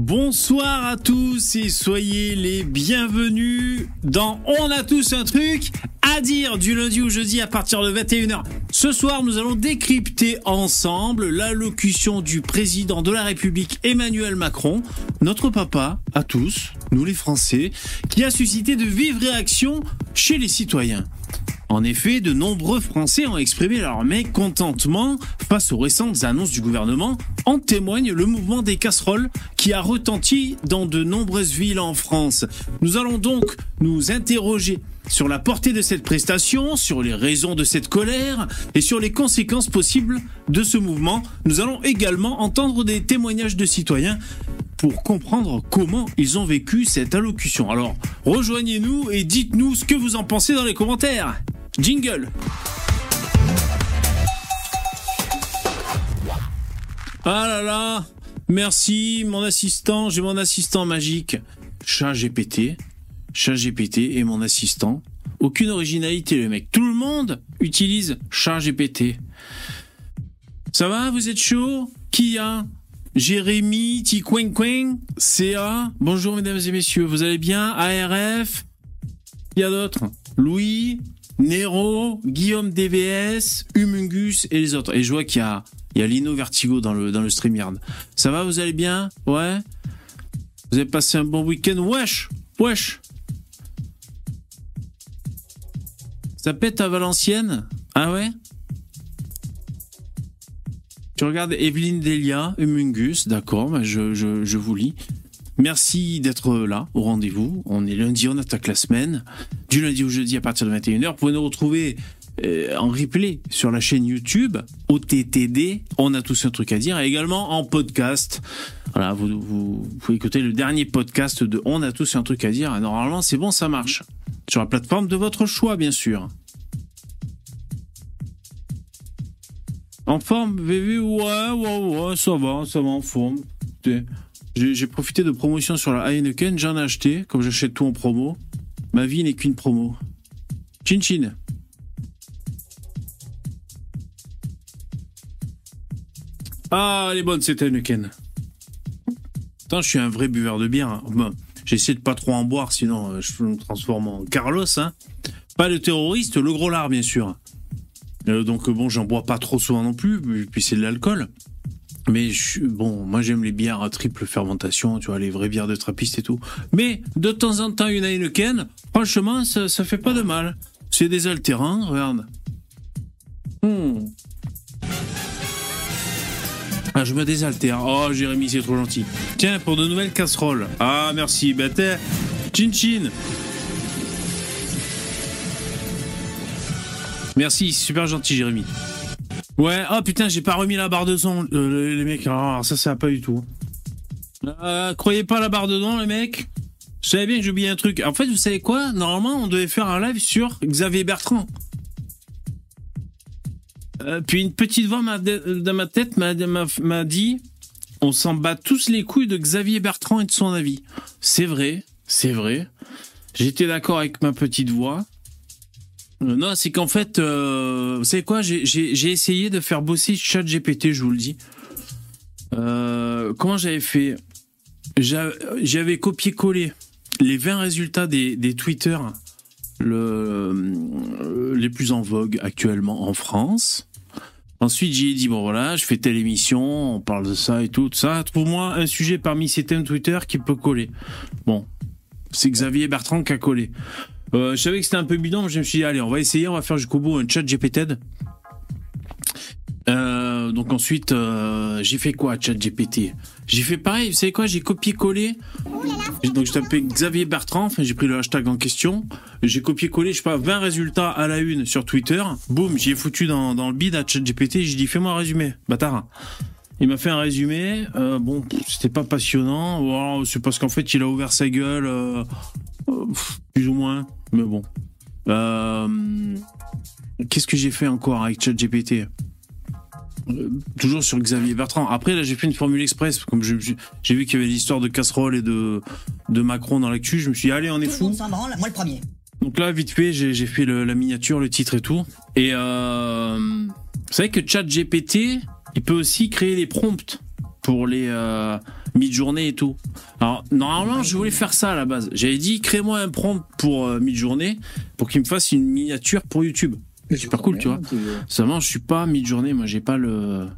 Bonsoir à tous et soyez les bienvenus dans On a tous un truc à dire du lundi au jeudi à partir de 21h. Ce soir, nous allons décrypter ensemble l'allocution du président de la République Emmanuel Macron, notre papa à tous, nous les Français, qui a suscité de vives réactions chez les citoyens. En effet, de nombreux Français ont exprimé leur mécontentement face aux récentes annonces du gouvernement. En témoigne le mouvement des casseroles qui a retenti dans de nombreuses villes en France. Nous allons donc nous interroger sur la portée de cette prestation, sur les raisons de cette colère et sur les conséquences possibles de ce mouvement. Nous allons également entendre des témoignages de citoyens pour comprendre comment ils ont vécu cette allocution. Alors, rejoignez-nous et dites-nous ce que vous en pensez dans les commentaires. Jingle. Ah là là. Merci mon assistant, j'ai mon assistant magique. Chat GPT, Chat GPT et mon assistant. Aucune originalité le mec. Tout le monde utilise Chat GPT. Ça va, vous êtes chaud? Qui a? Jérémy, Tiquin Quing, CA. Bonjour mesdames et messieurs, vous allez bien? ARF Il y a d'autres Louis, Nero, Guillaume DVS, Humungus et les autres. Et je vois qu'il y a, Lino Vertigo dans le, dans le StreamYard. Ça va, vous allez bien? Ouais. Vous avez passé un bon week-end? Wesh! Wesh! Ça pète à Valenciennes? Ah ouais? Tu regardes Evelyne Delia, Humungus, d'accord, je, je vous lis. Merci d'être là au rendez-vous. On est lundi, on attaque la semaine. Du lundi au jeudi à partir de 21h. Vous pouvez nous retrouver euh, en replay sur la chaîne YouTube OTTD. On a tous un truc à dire. Et également en podcast. Voilà, vous, pouvez écouter le dernier podcast de On a tous un truc à dire. Normalement, c'est bon, ça marche. Sur la plateforme de votre choix, bien sûr. En forme, VV Ouais, ouais, ouais, ça va, ça va en forme. J'ai profité de promotion sur la Heineken, j'en ai acheté, comme j'achète tout en promo. Ma vie n'est qu'une promo. Chin chin. Ah, elle est bonne cette Heineken. Attends, je suis un vrai buveur de bière. Hein. Bon, J'essaie de pas trop en boire, sinon euh, je me transforme en Carlos. Hein. Pas le terroriste, le gros lard, bien sûr. Euh, donc bon, j'en bois pas trop souvent non plus, puis c'est de l'alcool. Mais bon, moi j'aime les bières à triple fermentation, tu vois, les vraies bières de trappiste et tout. Mais de temps en temps, une Heineken, franchement, ça, ça fait pas de mal. C'est désaltérant, regarde. Hmm. Ah, je me désaltère. Oh, Jérémy, c'est trop gentil. Tiens, pour de nouvelles casseroles. Ah, merci. Ben. Chin chin. Merci, super gentil, Jérémy. Ouais, oh putain, j'ai pas remis la barre de son, les mecs. Alors, ça, ça va pas du tout. Euh, croyez pas la barre de son, les mecs. Je savais bien que oublié un truc. En fait, vous savez quoi? Normalement, on devait faire un live sur Xavier Bertrand. Euh, puis une petite voix dans ma tête m'a dit on s'en bat tous les couilles de Xavier Bertrand et de son avis. C'est vrai, c'est vrai. J'étais d'accord avec ma petite voix. Euh, non, c'est qu'en fait, euh, vous savez quoi J'ai essayé de faire bosser ChatGPT, je vous le dis. Euh, comment j'avais fait? J'a- J'avais copié-collé les 20 résultats des, des Twitter le, euh, les plus en vogue actuellement en France. Ensuite, j'ai dit, bon voilà, je fais telle émission, on parle de ça et tout, tout ça. Trouve-moi un sujet parmi ces thèmes Twitter qui peut coller. Bon, c'est Xavier Bertrand qui a collé. Euh, je savais que c'était un peu bidon, mais je me suis dit, allez, on va essayer, on va faire jusqu'au bout un chat GPT. Euh, donc ensuite, euh, j'ai fait quoi, chat GPT J'ai fait pareil, vous savez quoi J'ai copié-collé. Donc j'ai tapé Xavier Bertrand, j'ai pris le hashtag en question. J'ai copié-collé, je sais pas, 20 résultats à la une sur Twitter. Boum, j'ai foutu dans, dans le bid à chat GPT. J'ai dit, fais-moi un résumé, bâtard. Il m'a fait un résumé. Euh, bon, c'était pas passionnant. C'est parce qu'en fait, il a ouvert sa gueule, euh, euh, plus ou moins. Mais bon. Euh, Qu'est-ce que j'ai fait encore avec ChatGPT? Toujours sur Xavier Bertrand. Après, là, j'ai fait une formule express. Comme j'ai vu qu'il y avait l'histoire de casserole et de, de Macron dans l'actu, je me suis dit, allez, on est Tout fou. branle, moi le premier. Donc là, vite fait, j'ai fait le- la miniature, le titre et tout. Et vous savez que ChatGPT, il peut aussi créer des prompts pour les euh, mid-journées et tout. Alors, normalement, je voulais faire ça à la base. J'avais dit, crée-moi un prompt pour euh, mid-journée pour qu'il me fasse une miniature pour YouTube. Super cool, tu vois. Seulement, je suis pas mid-journée, moi, j'ai pas le.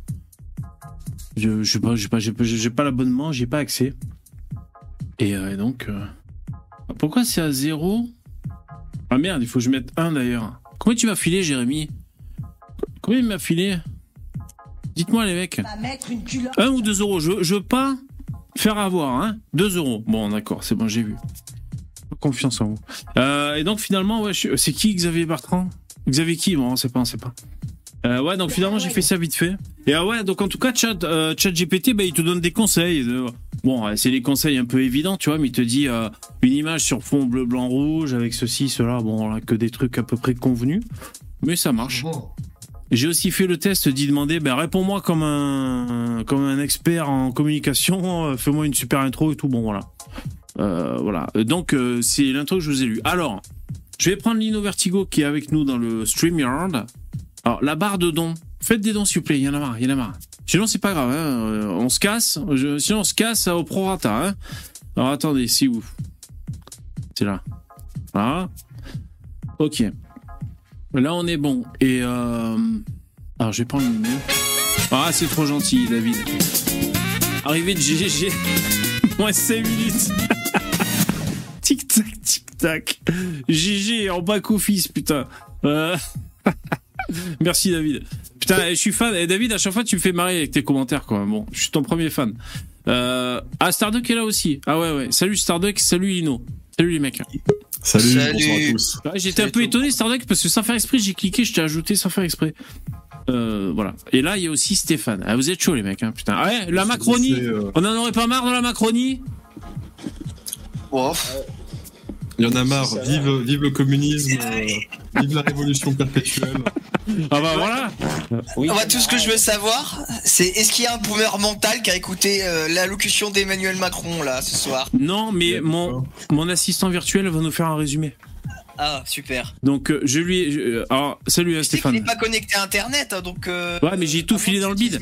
Je, je sais pas, j'ai pas, j'ai pas, l'abonnement, j'ai pas accès. Et euh, donc. euh, Pourquoi c'est à zéro? Ah merde, il faut que je mette un d'ailleurs. Combien tu m'as filé, Jérémy? Combien il m'a filé? Dites-moi, les mecs. 1 ou 2 euros. Je, je veux pas faire avoir, hein. 2 euros. Bon, d'accord, c'est bon, j'ai vu. Confiance en vous. Euh, et donc, finalement, ouais, je- c'est qui Xavier Bertrand? Xavier qui? Bon, on sait pas, on sait pas. Euh, ouais, donc finalement, j'ai fait ça vite fait. Et ah ouais, donc en tout cas, Chat, euh, ChatGPT, bah, il te donne des conseils. de- Bon, ouais, c'est des conseils un peu évidents, tu vois, mais il te dit euh, une image sur fond bleu, blanc, rouge, avec ceci, cela. Bon, là, que des trucs à peu près convenus. Mais ça marche. J'ai aussi fait le test d'y demander, ben réponds-moi comme un comme un expert en communication, euh, fais-moi une super intro et tout. Bon voilà, Euh, voilà. Donc euh, c'est l'intro que je vous ai lu. Alors, je vais prendre Lino Vertigo qui est avec nous dans le Streamyard. Alors la barre de dons, faites des dons s'il vous plaît. Il y en a marre, il y en a marre. Sinon c'est pas grave, hein, on se casse. Je- sinon on se casse au prorata. Hein. Alors attendez, c'est où C'est là. Voilà. Ok. Là, on est bon. Et euh... alors, je vais prendre le mot. Ah, c'est trop gentil, David. Arrivée de GG. Moins 5 minutes. tic tac, tic tac. GG en back office, putain. Euh, Merci, David. Putain, je suis fan. Et David, à chaque fois, tu me fais marrer avec tes commentaires, quoi. Bon, je suis ton premier fan. Euh... Ah, Starduck est là aussi. Ah ouais, ouais. Salut Starduck, salut Lino. Salut les mecs. Salut, Salut. bonsoir à tous. J'étais un peu étonné Starduck parce que sans faire exprès, j'ai cliqué, je t'ai ajouté sans faire exprès. Euh, voilà. Et là, il y a aussi Stéphane. Ah, vous êtes chaud les mecs, hein, putain. Ah ouais, la Macronie. Euh, On en aurait pas marre de la Macronie? Bon, Il y en a marre. Vive, vive le communisme. euh, vive la révolution perpétuelle. Ah bah voilà. moi tout ce que je veux savoir, c'est est-ce qu'il y a un boomer mental qui a écouté euh, l'allocution d'Emmanuel Macron là ce soir? Non, mais mon mon assistant virtuel va nous faire un résumé. Ah super. Donc euh, je lui. ai- je- euh, alors salut hein, Je sais qu'il n'est pas connecté à Internet, hein, donc. euh, Ouais, mais j'ai tout à filé dans le bide.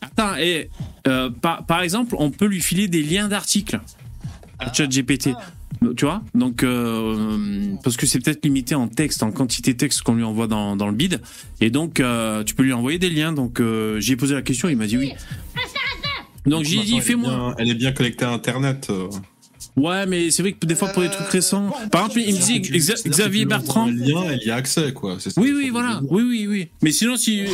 Attends, et euh, par par exemple, on peut lui filer des liens d'articles à ChatGPT. Tu vois Donc, euh, parce que c'est peut-être limité en texte, en quantité de texte qu'on lui envoie dans, dans le bid. Et donc, euh, tu peux lui envoyer des liens. Donc, euh, j'ai posé la question, il m'a dit oui. Donc, j'ai dit, fais-moi. Elle est bien connectée à Internet. Euh. Ouais, mais c'est vrai que des fois, pour les trucs récents. Par exemple, il me que Xavier Bertrand. Un lien, elle y a accès, quoi. Oui, oui, voilà. Oui, oui, oui. Mais sinon, si, euh,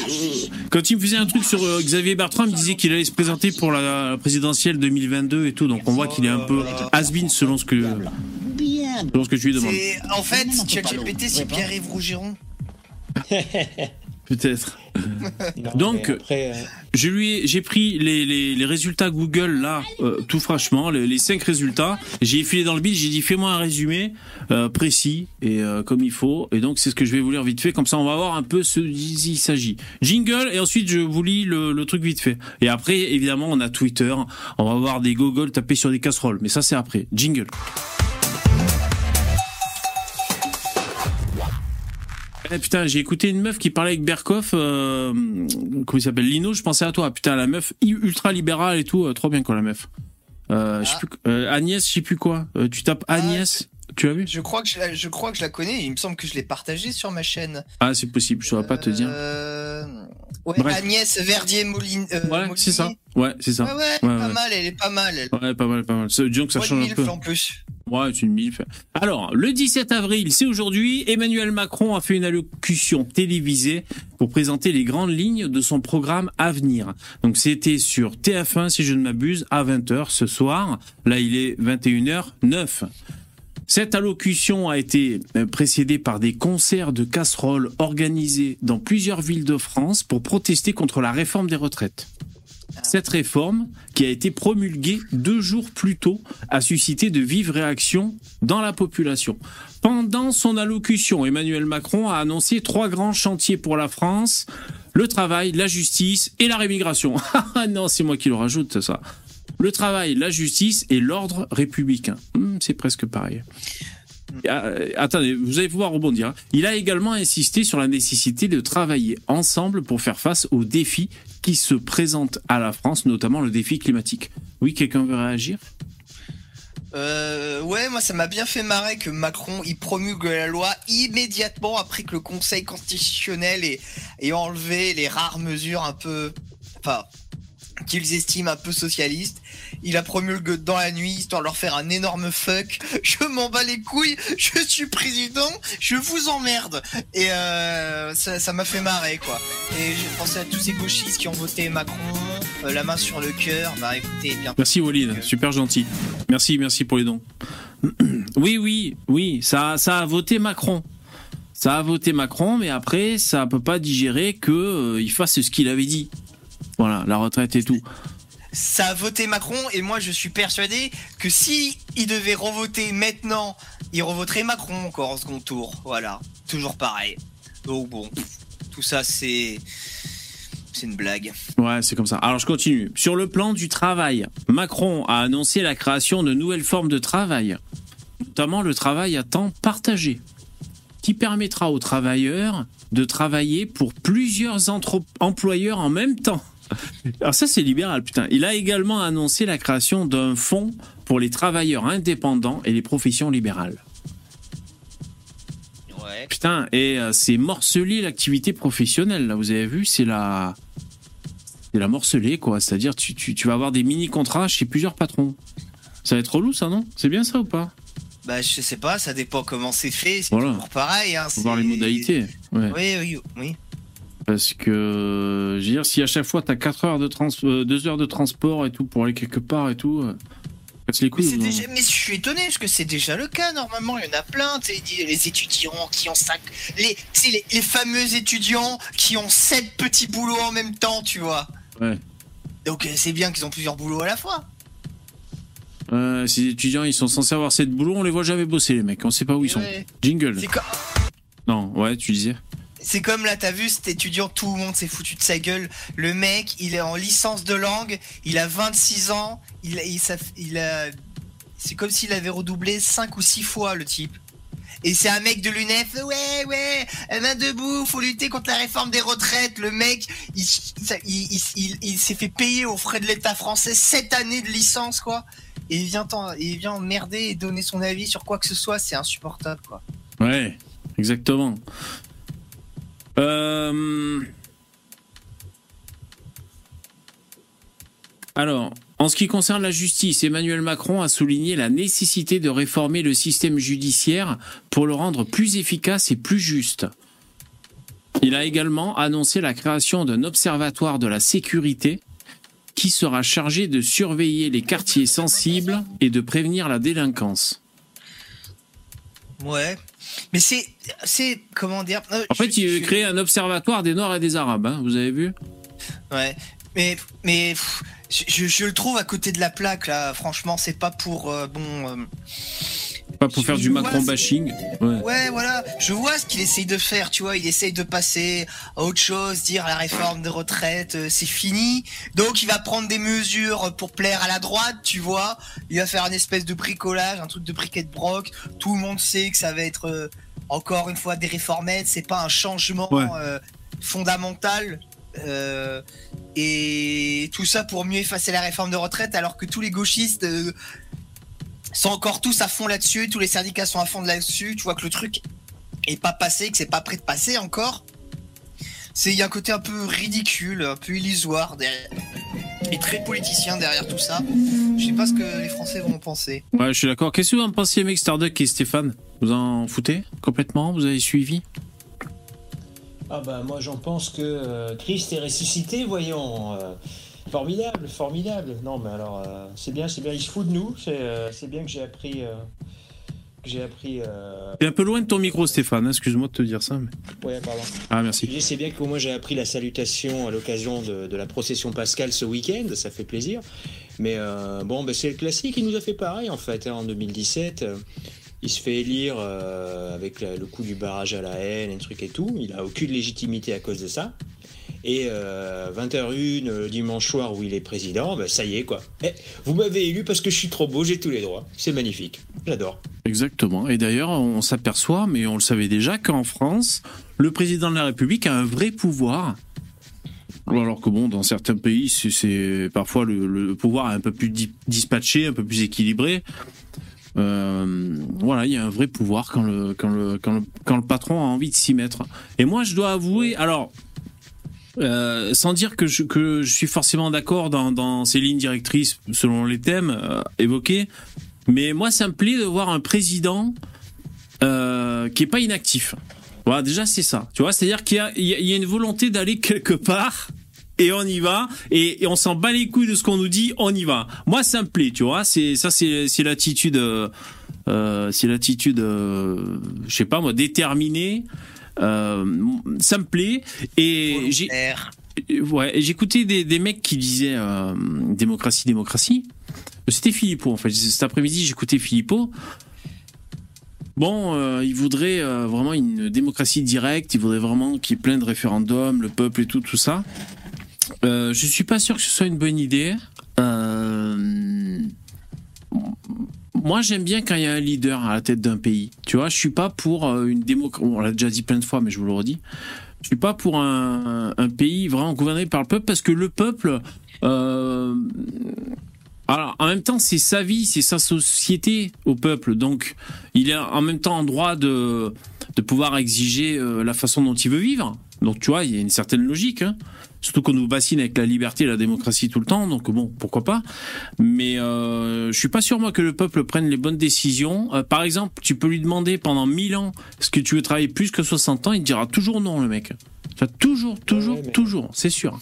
quand il me faisait un truc sur euh, Xavier Bertrand, il me disait qu'il allait se présenter pour la, présidentielle 2022 et tout. Donc, on voit qu'il est un peu has-been selon ce que, selon ce que tu lui demandes. En fait ChatGPT c'est Pierre-Yves Rougeron. Peut-être. Donc, après, euh, Je lui ai- j'ai pris les, les, les résultats Google là, euh, tout franchement, les, les cinq résultats. J'ai filé dans le bid, j'ai dit fais-moi un résumé euh, précis et comme il faut. Et donc c'est ce que je vais vous lire vite fait. Comme ça, on va voir un peu ce il s'agit. Jingle et ensuite je vous lis le, le truc vite fait. Et après, évidemment, on a Twitter. On va voir des gogoles taper sur des casseroles. Mais ça, c'est après. Jingle. Eh, putain, j'ai écouté une meuf qui parlait avec Berkoff, euh, comment il s'appelle Lino, je pensais à toi. Putain, la meuf ultra libérale et tout, euh, trop bien quoi la meuf. Euh, je sais plus, euh, Agnès, je sais plus quoi. Tu tapes Agnès, tu l'as vu? Je crois que je, la- je crois que je la connais. Il me semble que je l'ai partagé sur ma chaîne. Ah, c'est possible, je saurais pas te dire. Euh... Ouais, Bref. Agnès Verdier Moline. euh, Ouais, c'est ça. Ouais, c'est ça. Ouais, ouais, Ouais, pas mal, elle est pas mal. Elle. Ouais, pas mal, pas mal. Disons que ça change un 1000 peu. en plus. Alors, le 17 avril, c'est aujourd'hui, Emmanuel Macron a fait une allocution télévisée pour présenter les grandes lignes de son programme Avenir. Donc, c'était sur TF1, si je ne m'abuse, à 20h ce soir. Là, il est 21h09. Cette allocution a été euh, précédée par des concerts de casseroles organisés dans plusieurs villes de France pour protester contre la réforme des retraites. Cette réforme, qui a été promulguée deux jours plus tôt, a suscité de vives réactions dans la population. Pendant son allocution, Emmanuel Macron a annoncé trois grands chantiers pour la France le travail, la justice et la rémigration. Ah non, c'est moi qui le rajoute, ça. Le travail, la justice et l'ordre républicain. Hmm, c'est presque pareil. Ah, euh, attendez, vous allez pouvoir rebondir. hein. Il a également insisté sur la nécessité de travailler ensemble pour faire face aux défis qui se présentent à la France, notamment le défi climatique. Oui, quelqu'un veut réagir? Euh, ouais, moi ça m'a bien fait marrer que Macron il promulgue la loi immédiatement après que le Conseil constitutionnel ait, ait enlevé les rares mesures un peu, enfin, qu'ils estiment un peu socialistes. Il a promulgué dans la nuit histoire de leur faire un énorme fuck. Je m'en bats les couilles, je suis président, je vous emmerde. Et euh, ça m'a fait marrer quoi. Et j'ai pensé à tous ces gauchistes qui ont voté Macron, euh, la main sur le cœur. Bah écoutez, bien. Merci Walid, super gentil. Merci, merci pour les dons. Oui, oui, oui, ça, ça a voté Macron. Ça a voté Macron, mais après, ça peut pas digérer que euh, il fasse ce qu'il avait dit. Voilà, la retraite et tout. Ça a voté Macron et moi je suis persuadé que si il devait revoter maintenant, il revoterait Macron encore en second tour. Voilà, toujours pareil. Donc bon, tout ça c'est c'est une blague. Ouais, c'est comme ça. Alors je continue. Sur le plan du travail, Macron a annoncé la création de nouvelles formes de travail, notamment le travail à temps partagé, qui permettra aux travailleurs de travailler pour plusieurs employeurs en même temps. Alors ça c'est libéral, putain. Il a également annoncé la création d'un fonds pour les travailleurs indépendants et les professions libérales. Ouais. Putain, et euh, c'est morceler l'activité professionnelle, là, vous avez vu, c'est la... C'est la morceler, quoi. C'est-à-dire, tu, tu, tu vas avoir des mini-contrats chez plusieurs patrons. Ça va être relou, ça, non? C'est bien ça ou pas? Bah je sais pas, ça dépend comment c'est fait. C'est Voilà. toujours pareil. Hein, Faut voir les modalités. Ouais. Oui, oui, oui. Parce que, je veux dire, si à chaque fois t'as 4 heures de trans... 2 heures de transport et tout pour aller quelque part et tout, euh, les Mais, couilles. ou non déjà, mais je suis étonné parce que c'est déjà le cas. Normalement, il y en a plein. Les étudiants qui ont cinq, les, tu sais, les, les fameux étudiants qui ont sept petits boulots en même temps, tu vois. Ouais. Donc euh, c'est bien qu'ils ont plusieurs boulots à la fois. Euh, ces étudiants, ils sont censés avoir cette boulot, on les voit jamais bosser, les mecs. On sait pas où ils sont. Ouais. Jingle. Non, ouais, tu disais. C'est comme là, t'as vu cet étudiant, tout le monde s'est foutu de sa gueule. Le mec, il est en licence de langue, il a 26 ans, il, il. C'est comme s'il avait redoublé 5 ou 6 fois le type. Et c'est un mec de l'UNEF, ouais, ouais, elle main debout, faut lutter contre la réforme des retraites. Le mec, il, il, il- il- s'est fait payer aux frais de l'État français 7 années de licence, quoi. Et vient, il vient emmerder et donner son avis sur quoi que ce soit, c'est insupportable, quoi. Ouais, exactement. Euh... Alors, en ce qui concerne la justice, Emmanuel Macron a souligné la nécessité de réformer le système judiciaire pour le rendre plus efficace et plus juste. Il a également annoncé la création d'un observatoire de la sécurité qui sera chargé de surveiller les quartiers sensibles et de prévenir la délinquance. Ouais. Mais c'est, c'est, comment dire euh, En fait, il je- créer un observatoire des Noirs et des Arabes, hein, vous avez vu? Ouais. Mais, mais, pff, je, je- je le trouve à côté de la plaque, là. Franchement, c'est pas pour, euh, bon, euh, Pas pour Je- faire du Macron bashing. Ouais. Ouais, voilà. Je vois ce qu'il essaye de faire, tu vois. Il essaye de passer à autre chose, dire la réforme des retraites, euh, c'est fini. Donc, il va prendre des mesures pour plaire à la droite, tu vois. Il va faire une espèce de bricolage, un truc de briquet de broc. Tout le monde sait que ça va être, euh, encore une fois, des réformettes. C'est pas un changement Ouais. euh, fondamental. Euh, et tout ça pour mieux effacer la réforme de retraite, alors que tous les gauchistes euh, sont encore tous à fond là-dessus, tous les syndicats sont à fond là-dessus, tu vois que le truc est pas passé, que c'est pas prêt de passer encore. C'est il y a un côté un peu ridicule, un peu illusoire derrière, et très politicien derrière tout ça. Je sais pas ce que les Français vont en penser. Ouais, je suis d'accord. Qu'est-ce que vous en pensez, mec, Starduck et Stéphane? Vous en foutez complètement? Vous avez suivi? Ah bah moi j'en pense que euh, Christ est ressuscité, voyons. euh, formidable, formidable. Non mais alors euh, c'est bien, c'est bien. Il se fout de nous. C'est euh, bien que j'ai appris, euh, que j'ai appris. euh, T'es un peu loin de ton micro, Stéphane. hein, Excuse-moi de te dire ça. mais- Ouais pardon. Ah, merci. c'est bien qu'au moins j'ai appris la salutation à l'occasion de, de la procession pascale ce week-end, ça fait plaisir. Mais bon, bah, c'est le classique, il nous a fait pareil en fait, hein, en 2017. euh, il se fait élire avec le coup du barrage à la haine, et truc et tout. Il a aucune légitimité à cause de ça. Et euh, 20h01 le dimanche soir où il est président, bah, ça y est quoi. Eh, vous m'avez élu parce que je suis trop beau, j'ai tous les droits. C'est magnifique. J'adore. Exactement. Et d'ailleurs, on s'aperçoit, mais on le savait déjà, qu'en France, le président de la République a un vrai pouvoir. Alors que bon, dans certains pays, c'est- parfois le, pouvoir un peu plus di- dispatché, un peu plus équilibré. Euh, voilà, il y a un vrai pouvoir quand le patron a envie de s'y mettre. Et moi, je dois avouer, alors, euh, sans dire que je, que je suis forcément d'accord dans, dans ces lignes directrices selon les thèmes euh, évoqués, mais moi, ça me plaît de voir un président euh, qui est pas inactif. Voilà, déjà, c'est ça. Tu vois, c'est-à-dire qu'il y a, y a- une volonté d'aller quelque part et on y va. Et, on s'en bat les couilles de ce qu'on nous dit on y va. Moi ça me plaît tu vois. C'est ça c'est c'est l'attitude euh, euh, c'est l'attitude euh, je sais pas moi déterminée euh, ça me plaît. Et j'ai ouais j'écoutais des, des mecs qui disaient euh, démocratie démocratie. C'était Philippot en fait. Cet après-midi j'écoutais Philippot Bon, euh, il voudrait euh, vraiment une démocratie directe, il voudrait vraiment qu'il y ait plein de référendums, le peuple et tout, tout ça. Euh, je suis pas sûr que ce soit une bonne idée. Moi, j'aime bien quand il y a un leader à la tête d'un pays. Tu vois, je suis pas pour euh, une démocratie. On l'a déjà dit plein de fois, mais je vous le redis. Je suis pas pour un, un pays vraiment gouverné par le peuple parce que le peuple. Euh, alors, en même temps, c'est sa vie, c'est sa société au peuple. Donc, il est en même temps en droit de, de pouvoir exiger euh, la façon dont il veut vivre. Donc, tu vois, il y a une certaine logique. Hein. Surtout qu'on nous bassine avec la liberté et la démocratie tout le temps. Donc, bon, pourquoi pas. Mais euh, je suis pas sûr, moi, que le peuple prenne les bonnes décisions. Euh, par exemple, tu peux lui demander pendant 1000 ans est-ce que tu veux travailler plus que 60 ans Il te dira toujours non, le mec. Enfin, toujours, toujours, Ouais, mais- toujours, c'est sûr.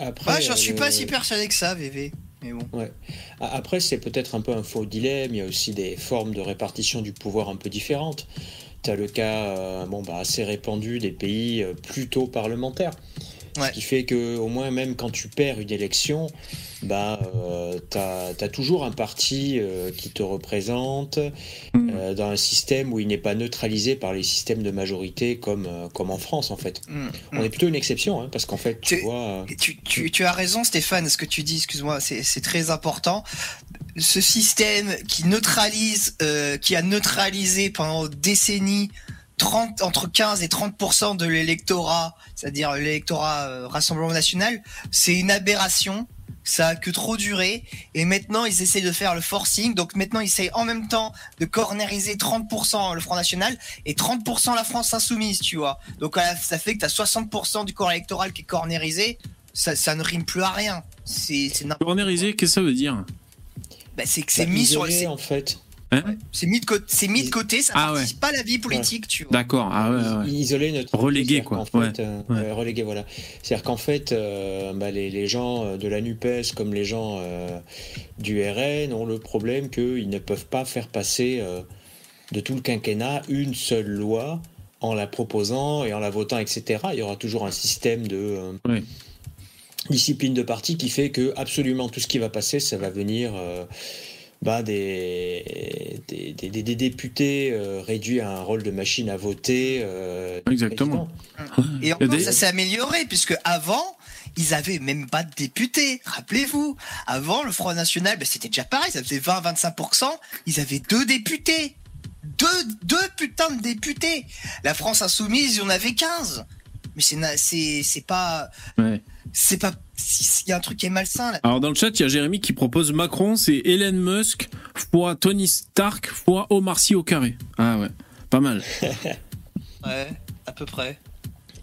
Après, Ouais, j'en suis euh, pas si persuadé que ça, VV. Mais bon. Après, c'est peut-être un peu un faux dilemme. Il y a aussi des formes de répartition du pouvoir un peu différentes. Tu as le cas euh, bon, bah, assez répandu des pays euh, plutôt parlementaires. Ouais. Ce qui fait que, au moins, même quand tu perds une élection, bah, tu as, toujours un parti euh, qui te représente Mm. euh, dans un système où il n'est pas neutralisé par les systèmes de majorité comme, euh, comme en France, en fait. Mm, On est plutôt une exception, hein, parce qu'en fait, tu Tu- vois. euh, Tu, tu, tu as raison, Stéphane, ce que tu dis, excuse-moi, c'est c'est très important. Ce système qui neutralise, euh, qui a neutralisé pendant des décennies 30, entre 15 et 30% de l'électorat, c'est-à-dire l'électorat euh, Rassemblement National, c'est une aberration. Ça a que trop duré. Et maintenant, ils essaient de faire le forcing. Donc maintenant, ils essayent en même temps de corneriser 30% le Front National et 30% la France Insoumise, tu vois. Donc ça fait que tu as 60% du corps électoral qui est cornérisé. Ça, ça ne rime plus à rien. C'est c'est Cornérisé, qu'est-ce que ça veut dire? Bah, c'est que c'est bah, mis sur c'est- en fait. C'est mis de côté, c'est mis de côté, ça Ah ouais. participe pas à la vie politique, tu vois. D'accord, ah ouais, ouais. isolé notre Relégué, C'est-à-dire quoi. Ouais. fait, euh, Ouais. ouais, relégué voilà c'est à dire qu'en fait euh, bah, les, les gens euh, de la Nupes comme les gens euh, du RN ont le problème qu'ils ne peuvent pas faire passer euh, de tout le quinquennat une seule loi en la proposant et en la votant etc il y aura toujours un système de euh, Ouais. discipline de parti qui fait que absolument tout ce qui va passer ça va venir euh, bah, des, des, des- des- des députés euh, réduits à un rôle de machine à voter. euh, Exactement. président. Et encore, ça s'est amélioré, puisque avant, ils avaient même pas de députés. Rappelez-vous, avant, le Front National, ben, c'était déjà pareil, ça faisait 20-25%, ils avaient deux députés. Deux, deux putains de députés. La France Insoumise, il y en avait 15. Mais c'est, na- c'est, c'est pas, Ouais. C'est pas, il y a un truc qui est malsain, là. Alors dans le chat, il y a Jérémy qui propose Macron, c'est Elon Musk fois Tony Stark fois Omar Sy au carré. Ah ouais, pas mal. Ouais, à peu près.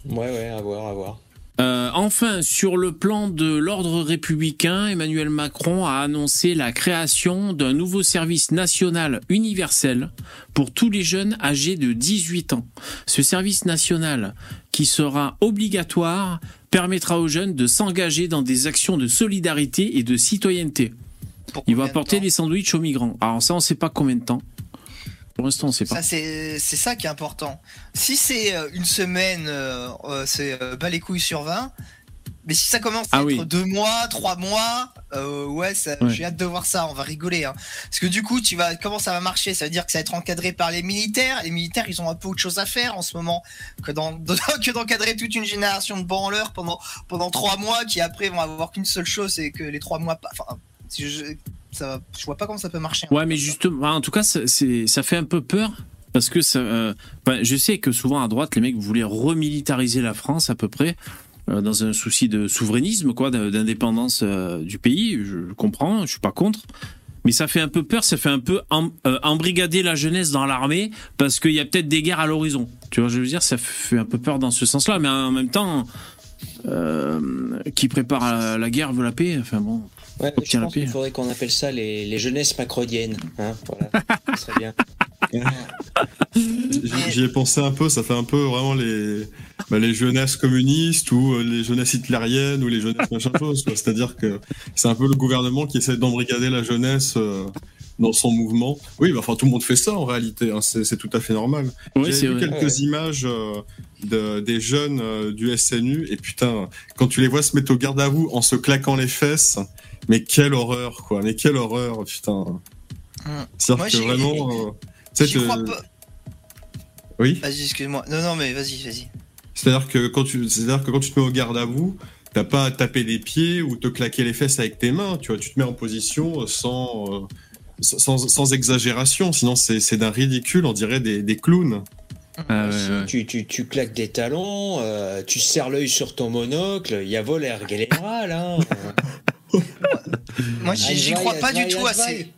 Ouais, ouais, à voir, à voir. Euh, enfin, sur le plan de l'ordre républicain, Emmanuel Macron a annoncé la création d'un nouveau service national universel pour tous les jeunes âgés de 18 ans. Ce service national, qui sera obligatoire, permettra aux jeunes de s'engager dans des actions de solidarité et de citoyenneté. Pour Il va combien de apporter des sandwichs aux migrants. Alors ça, on sait pas combien de temps. Pour l'instant, on sait pas. C'est ça qui est important. Si c'est euh, une semaine, euh, euh, c'est euh, bas les couilles sur 20. Mais si ça commence à Ah être oui. deux mois, trois mois, euh, ouais, j'ai hâte de voir ça. On va rigoler. Hein. Parce que du coup, tu vas, comment ça va marcher? Ça veut dire que ça va être encadré par les militaires? Les militaires, ils ont un peu autre chose à faire en ce moment que d'en- que d'encadrer toute une génération de branleurs pendant pendant trois mois, qui après vont avoir qu'une seule chose, c'est que les trois mois, enfin, si je, ça, je vois pas comment ça peut marcher. Ouais, mais justement, en tout cas, ça, fait un peu peur parce que ça, euh, je sais que souvent à droite, les mecs voulaient remilitariser la France à peu près dans un souci de souverainisme, quoi, d'indépendance euh, du pays. Je comprends, je suis pas contre. mais ça fait un peu peur, ça fait un peu euh, embrigader la jeunesse dans l'armée parce qu'il y a peut-être des guerres à l'horizon. Tu vois, je veux dire, ça fait un peu peur dans ce sens-là, mais en même temps, euh, qui prépare la, guerre veut la paix. Enfin bon. Ouais, je pense qu'il faudrait qu'on appelle ça les, les jeunesses macrodiennes. Hein, voilà, ça serait bien. J'y ai pensé un peu, ça fait un peu vraiment les, bah, les jeunesses communistes ou euh, les jeunesses hitlériennes ou les jeunesses machin chose. C'est-à-dire que c'est un peu le gouvernement qui essaie d'embrigader la jeunesse euh, dans son mouvement. Oui, bah, enfin tout le monde fait ça en réalité, hein, c'est tout à fait normal. J'ai vu quelques images euh, de, des jeunes du SNU et putain, quand tu les vois se mettre au garde à vous en se claquant les fesses, mais quelle horreur quoi, mais quelle horreur putain. C'est-à-dire que vraiment J'y crois pas. Oui. Vas-y, excuse-moi. Non, non, mais vas-y, vas-y. C'est-à-dire que quand tu, c'est-à-dire que quand tu te mets au garde à vous, t'as pas à taper des pieds ou te claquer les fesses avec tes mains. Tu vois, tu te mets en position sans, euh, sans, sans, exagération. Sinon, c'est, d'un ridicule. On dirait des, des clowns. Ah, tu, tu, tu, claques des talons, euh, tu serres l'œil sur ton monocle, il y a voler général. Hein. Moi, j'y, crois pas du tout assez.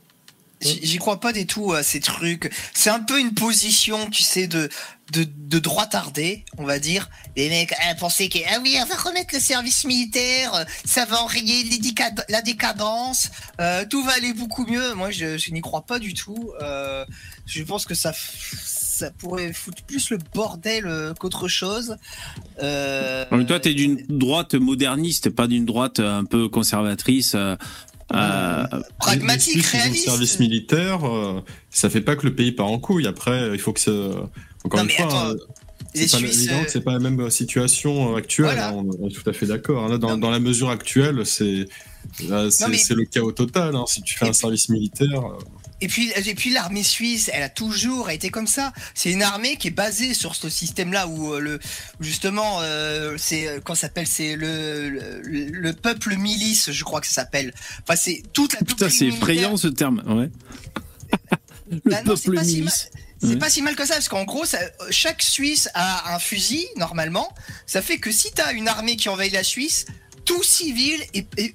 J'y crois pas du tout à ces trucs. C'est un peu une position, tu sais, de, de, de droitardé, on va dire. Les mecs ah, pensaient que, ah oui, on va remettre le service militaire, ça va enrayer la décadence, euh, tout va aller beaucoup mieux. Moi, je, je n'y crois pas du tout. Euh, je pense que ça, ça pourrait foutre plus le bordel euh, qu'autre chose. Euh, toi, tu es d'une droite moderniste, pas d'une droite un peu conservatrice. Euh, pragmatique, réaliste. service militaire, euh, ça fait pas que le pays part en couille. Après, il faut que ça. Encore une fois, euh, c'est pas, évident que c'est pas la même situation actuelle. On, est tout à fait d'accord. Hein. dans, dans, la mesure actuelle, c'est c'est le chaos total. Hein. Si tu fais un service militaire. Et puis, et puis l'armée suisse, elle a toujours été comme ça. C'est une armée qui est basée sur ce système-là où euh, le justement euh, c'est euh, quand s'appelle c'est le, le, peuple milice, je crois que ça s'appelle. Enfin c'est toute la. Putain, c'est effrayant ce terme. Ouais. le bah peuple milice. c'est pas si mal que ça, parce qu'en gros, ça, chaque Suisse a un fusil, normalement. Ça fait que si t'as une armée qui envahit la Suisse, tout civil est, est,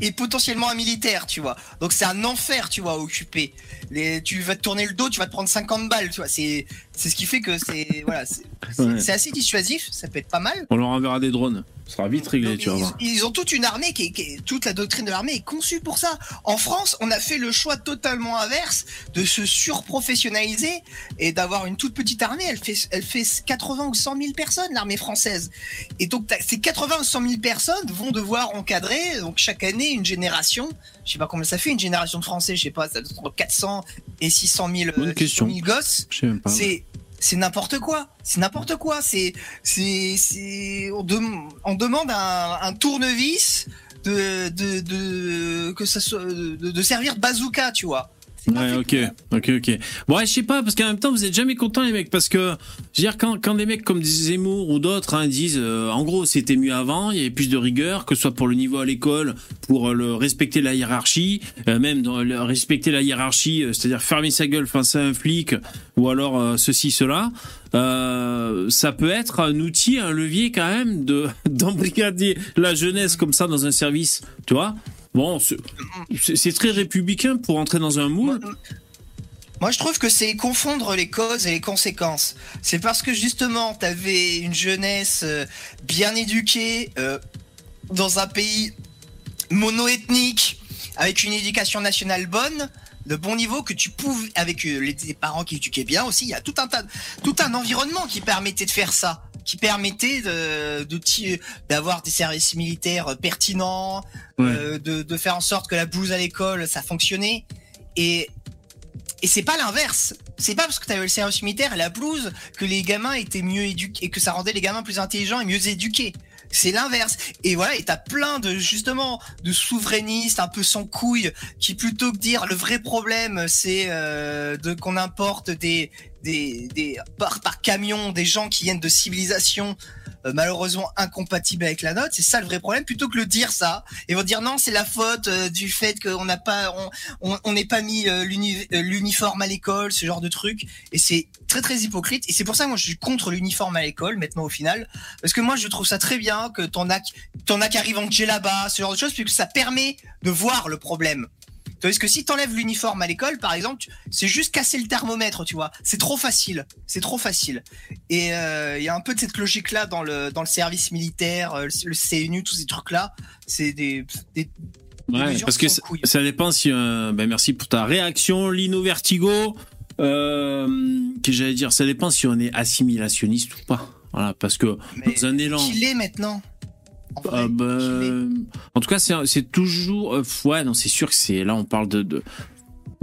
et potentiellement un militaire, tu vois. Donc c'est un enfer, tu vois, à occuper. Les, tu vas te tourner le dos, tu vas te prendre 50 balles, tu vois. C'est, c'est ce qui fait que c'est, voilà, c'est, assez dissuasif, ça peut être pas mal. On leur enverra des drones. Ça sera vite réglé, tu vois. Ils, ont toute une armée qui, qui toute la doctrine de l'armée est conçue pour ça. En France, on a fait le choix totalement inverse de se surprofessionnaliser et d'avoir une toute petite armée. Elle fait, elle fait 80 ou 100 000 personnes, l'armée française. Et donc, ces 80 ou 100 000 personnes vont devoir encadrer, donc chaque année, une génération. Je sais pas combien ça fait, une génération de Français, je sais pas, ça entre 400 et 600 000, 600 000 gosses. C'est c'est n'importe quoi. C'est n'importe quoi. C'est, c'est, c'est, on, demande un, un tournevis de, de, de, que ça soit, de, de servir de bazooka, tu vois. Ouais, ok, ok, ok. Bon, ouais, je sais pas, parce qu'en même temps, vous êtes jamais contents, les mecs, parce que, je veux dire, quand, quand des mecs comme Zemmour ou d'autres hein, disent, euh, en gros, c'était mieux avant, il y avait plus de rigueur, que ce soit pour le niveau à l'école, pour euh, le respecter la hiérarchie, euh, même dans le, respecter la hiérarchie, c'est-à-dire fermer sa gueule face à un flic, ou alors ceci, cela. ça peut être un outil, un levier quand même de d'embrigader la jeunesse comme ça dans un service, tu vois Bon, c'est très républicain pour entrer dans un moule. Moi, je trouve que c'est confondre les causes et les conséquences. C'est parce que justement, tu avais une jeunesse euh, bien éduquée euh, dans un pays monoethnique, avec une éducation nationale bonne, de bon niveau, que tu pouvais, avec euh, les, parents qui éduquaient bien aussi, il y a tout un tas, tout un environnement qui permettait de faire ça qui permettait de, d'avoir des services militaires pertinents, euh, de, de, faire en sorte que la blouse à l'école ça fonctionnait. Et et c'est pas l'inverse. C'est pas parce que tu avais le service militaire et la blouse que les gamins étaient mieux éduqués et que ça rendait les gamins plus intelligents et mieux éduqués. C'est l'inverse. Et voilà, et t'as plein de justement de souverainistes un peu sans couilles qui plutôt que dire le vrai problème c'est euh, de qu'on importe des des, des par, par camion des gens qui viennent de civilisations malheureusement incompatibles avec la nôtre. C'est ça le vrai problème. Plutôt que le dire ça, et vont dire non, c'est la faute euh, du fait qu'on n'a pas, on, n'est pas mis euh, l'uniforme à l'école, ce genre de truc. Et c'est très très hypocrite. Et c'est pour ça que moi je suis contre l'uniforme à l'école maintenant au final, parce que moi je trouve ça très bien que ton ac, ton ac arrive en là-bas, ce genre de choses, puisque ça permet de voir le problème Tandis que si t'enlèves l'uniforme à l'école, par exemple, c'est juste casser le thermomètre, tu vois. C'est trop facile. C'est trop facile. Et il euh, y a un peu de cette logique-là dans le, dans le service militaire, euh, le CNU, tous ces trucs-là. C'est des, des Ouais, parce que ça, dépend si. Euh, ben merci pour ta réaction, Lino Vertigo. Euh, que j'allais dire, ça dépend si on est assimilationniste ou pas. Voilà, parce que dans un élan. Qui l'est maintenant en, ben, en tout cas, c'est toujours. Euh, ouais, non, c'est sûr que c'est. Là, on parle de, de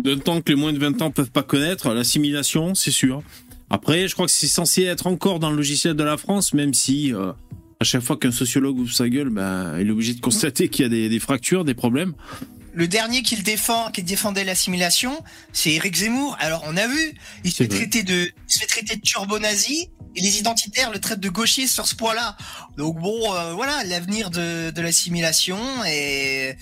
d'un temps que les moins de 20 ans peuvent pas connaître, l'assimilation, c'est sûr. Après, je crois que c'est censé être encore dans le logiciel de la France, même si euh, à chaque fois qu'un sociologue ouvre sa gueule, bah, il est obligé de constater qu'il y a des, fractures, des problèmes. Le dernier qui défend, qui défendait l'assimilation, c'est Eric Zemmour. Alors on a vu, il se fait traiter de, il se fait traiter de turbo-nazi et les identitaires le traitent de gauchiste sur ce point-là. Donc bon, euh, voilà, l'avenir de, de l'assimilation et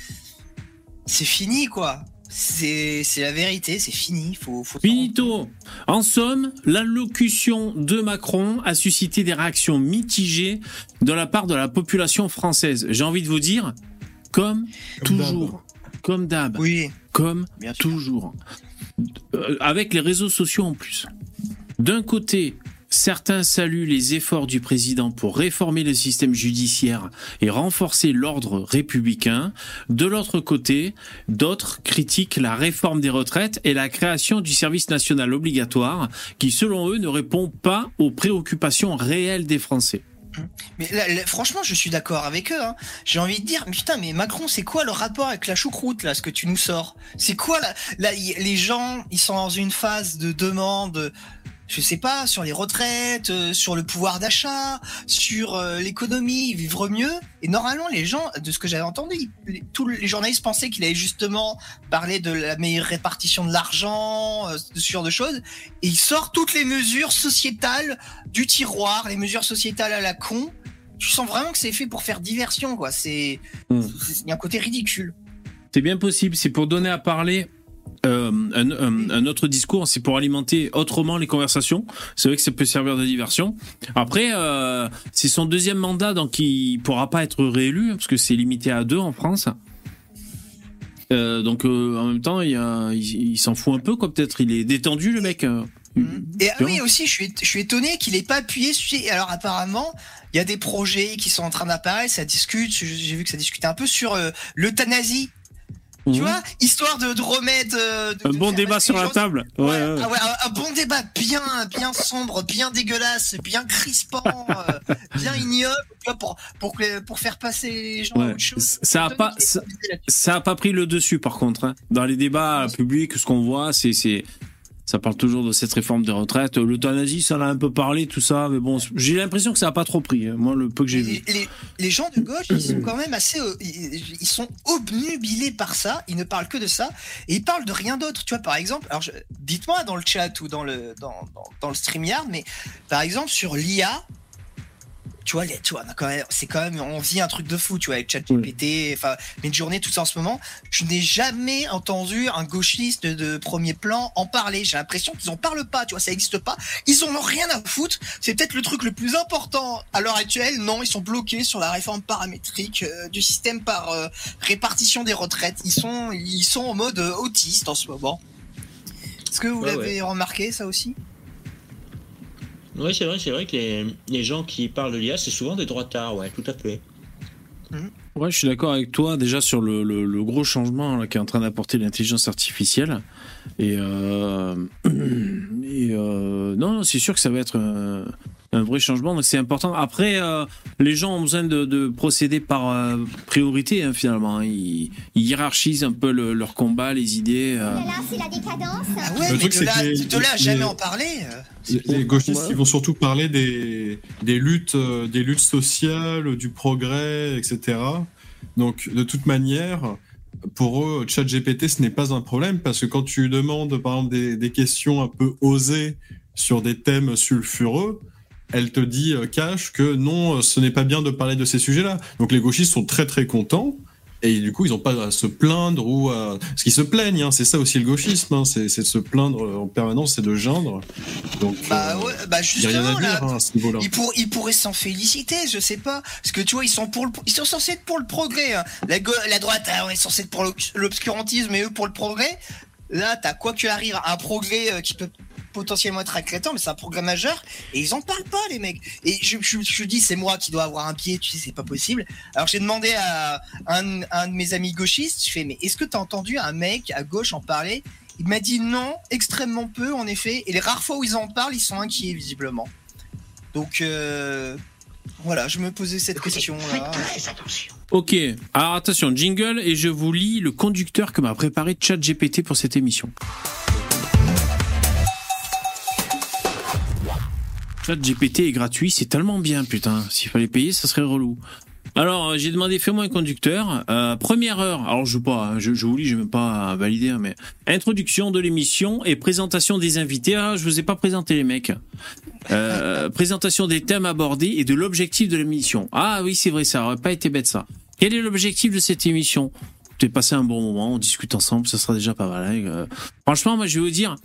c'est fini quoi. C'est la vérité, c'est fini. Faut, faut Finito. En somme, l'allocution de Macron a suscité des réactions mitigées de la part de la population française. J'ai envie de vous dire, comme, toujours, comme d'hab, oui. comme toujours, euh, avec les réseaux sociaux en plus. D'un côté, Certains saluent les efforts du président pour réformer le système judiciaire et renforcer l'ordre républicain. De l'autre côté, d'autres critiquent la réforme des retraites et la création du service national obligatoire qui, selon eux, ne répond pas aux préoccupations réelles des Français. Mais franchement, je suis d'accord avec eux. Hein. J'ai envie de dire, putain, mais Macron, c'est quoi le rapport avec la choucroute là, ce que tu nous sors? C'est quoi là, Les gens, ils sont dans une phase de demande je sais pas, sur les retraites, euh, sur le pouvoir d'achat, sur euh, l'économie, vivre mieux. Et normalement, les gens, de ce que j'avais entendu, tous les journalistes pensaient qu'il allait justement parler de la meilleure répartition de l'argent, euh, ce genre de choses. Et il sort toutes les mesures sociétales du tiroir, les mesures sociétales à la con. Tu sens vraiment que c'est fait pour faire diversion, quoi. C'est, hmm. il y a un côté ridicule. C'est bien possible. C'est pour donner à parler euh, un, autre discours, c'est pour alimenter autrement les conversations. C'est vrai que ça peut servir de diversion. Après, euh, c'est son deuxième mandat, donc il pourra pas être réélu parce que c'est limité à deux en France. Euh, donc en même temps, il, s'en fout un peu, quoi. Peut-être il est détendu, le mec. Et oui, aussi, je suis, je suis étonné qu'il ait pas appuyé. Alors apparemment, il y a des projets qui sont en train d'apparaître, ça discute. J'ai vu que ça discutait un peu sur l'euthanasie tu mhm. vois, histoire de, de remettre. Euh, un bon débat sur la table. Ouais, un, bon débat bien, bien sombre, bien dégueulasse, bien crispant, euh, bien ignoble, pour, pour, pour faire passer les gens à autre chose. Ça a pas, ça, a pas pris le dessus par contre. Hein. Dans les débats publics, ce qu'on voit, c'est, c'est, ça parle toujours de cette réforme des retraites. L'euthanasie, ça en a un peu parlé, tout ça, mais bon, j'ai l'impression que ça n'a pas trop pris, hein. moi, le peu que j'ai vu. Les, gens de gauche, ils sont quand même assez. Euh, ils, sont obnubilés par ça, ils ne parlent que de ça, et ils parlent de rien d'autre. Tu vois, par exemple, alors dites-moi dans le chat ou dans le, dans, dans, dans le StreamYard, mais par exemple, sur l'IA, tu vois, tu vois, c'est quand même, on vit un truc de fou, tu vois, avec ChatGPT, enfin, journée tout ça en ce moment. Je n'ai jamais entendu un gauchiste de premier plan en parler. J'ai l'impression qu'ils en parlent pas, tu vois, ça n'existe pas. Ils en ont rien à foutre. C'est peut-être le truc le plus important à l'heure actuelle. Non, ils sont bloqués sur la réforme paramétrique euh, du système par euh, répartition des retraites. Ils sont, ils sont en mode euh, autiste en ce moment. Est-ce que vous l'avez remarqué ça aussi? Oui, c'est vrai, c'est vrai que les, gens qui parlent de l'IA, c'est souvent des droitards, ouais, tout à fait. Mhm. Ouais, je suis d'accord avec toi déjà sur le, gros changement qui est en train d'apporter l'intelligence artificielle. Et, euh, et euh, non, c'est sûr que ça va être un vrai changement. Donc c'est important. Après, euh, les gens ont besoin de, procéder par euh, priorité hein, finalement. Ils, hiérarchisent un peu leur combat, les idées. Euh. c'est la décadence. Ah ouais, mais de là, jamais en parler. Les, gauchistes, ils vont surtout parler des, des luttes, des luttes sociales, du progrès, etc. Donc de toute manière pour eux, ChatGPT, ce n'est pas un problème parce que quand tu demandes, par exemple, des, questions un peu osées sur des thèmes sulfureux, elle te dit euh, cash que non, ce n'est pas bien de parler de ces sujets-là. Donc les gauchistes sont très très contents et du coup, ils n'ont pas à se plaindre ou à... Parce qu'ils se plaignent, hein, c'est ça aussi le gauchisme, hein, c'est de se plaindre en permanence, c'est de geindre. Donc, Bah euh, ouais, bah il n'y a rien justement à là. dire hein, à ce niveau-là. Ils, pour, ils pourraient s'en féliciter, je sais pas. Parce que tu vois, ils sont pour le, ils sont censés être pour le progrès. La, la droite, on est censé être pour l'obs- l'obscurantisme et eux pour le progrès. Là, t'as quoi qu'il arrive, un progrès euh, qui peut potentiellement être inquiétant, mais c'est un progrès majeur. Et ils en parlent pas, les mecs. Et je, je, je dis, c'est moi qui dois avoir un pied, tu sais, c'est pas possible. Alors j'ai demandé à un, un de mes amis gauchistes, je fais, mais est-ce que t'as entendu un mec à gauche en parler? Il m'a dit non, extrêmement peu, en effet. Et les rares fois où ils en parlent, ils sont inquiets, visiblement. Donc euh, voilà, je me posais cette question là. Ok, alors attention, jingle, et je vous lis le conducteur que m'a préparé ChatGPT pour cette émission. ChatGPT est gratuit, c'est tellement bien, putain. S'il fallait payer, ça serait relou. Alors, euh, j'ai demandé, fais-moi un conducteur. Euh, première heure, alors je sais pas, hein, je, je vous lis, je vais même pas valider, hein, mais introduction de l'émission et présentation des invités. Ah, je vous ai pas présenté les mecs. Euh, présentation des thèmes abordés et de l'objectif de l'émission. Ah oui, c'est vrai, ça aurait pas été bête ça. Quel est l'objectif de cette émission? Es passé un bon moment, on discute ensemble, ça sera déjà pas mal. hein. Franchement, moi je vais vous dire,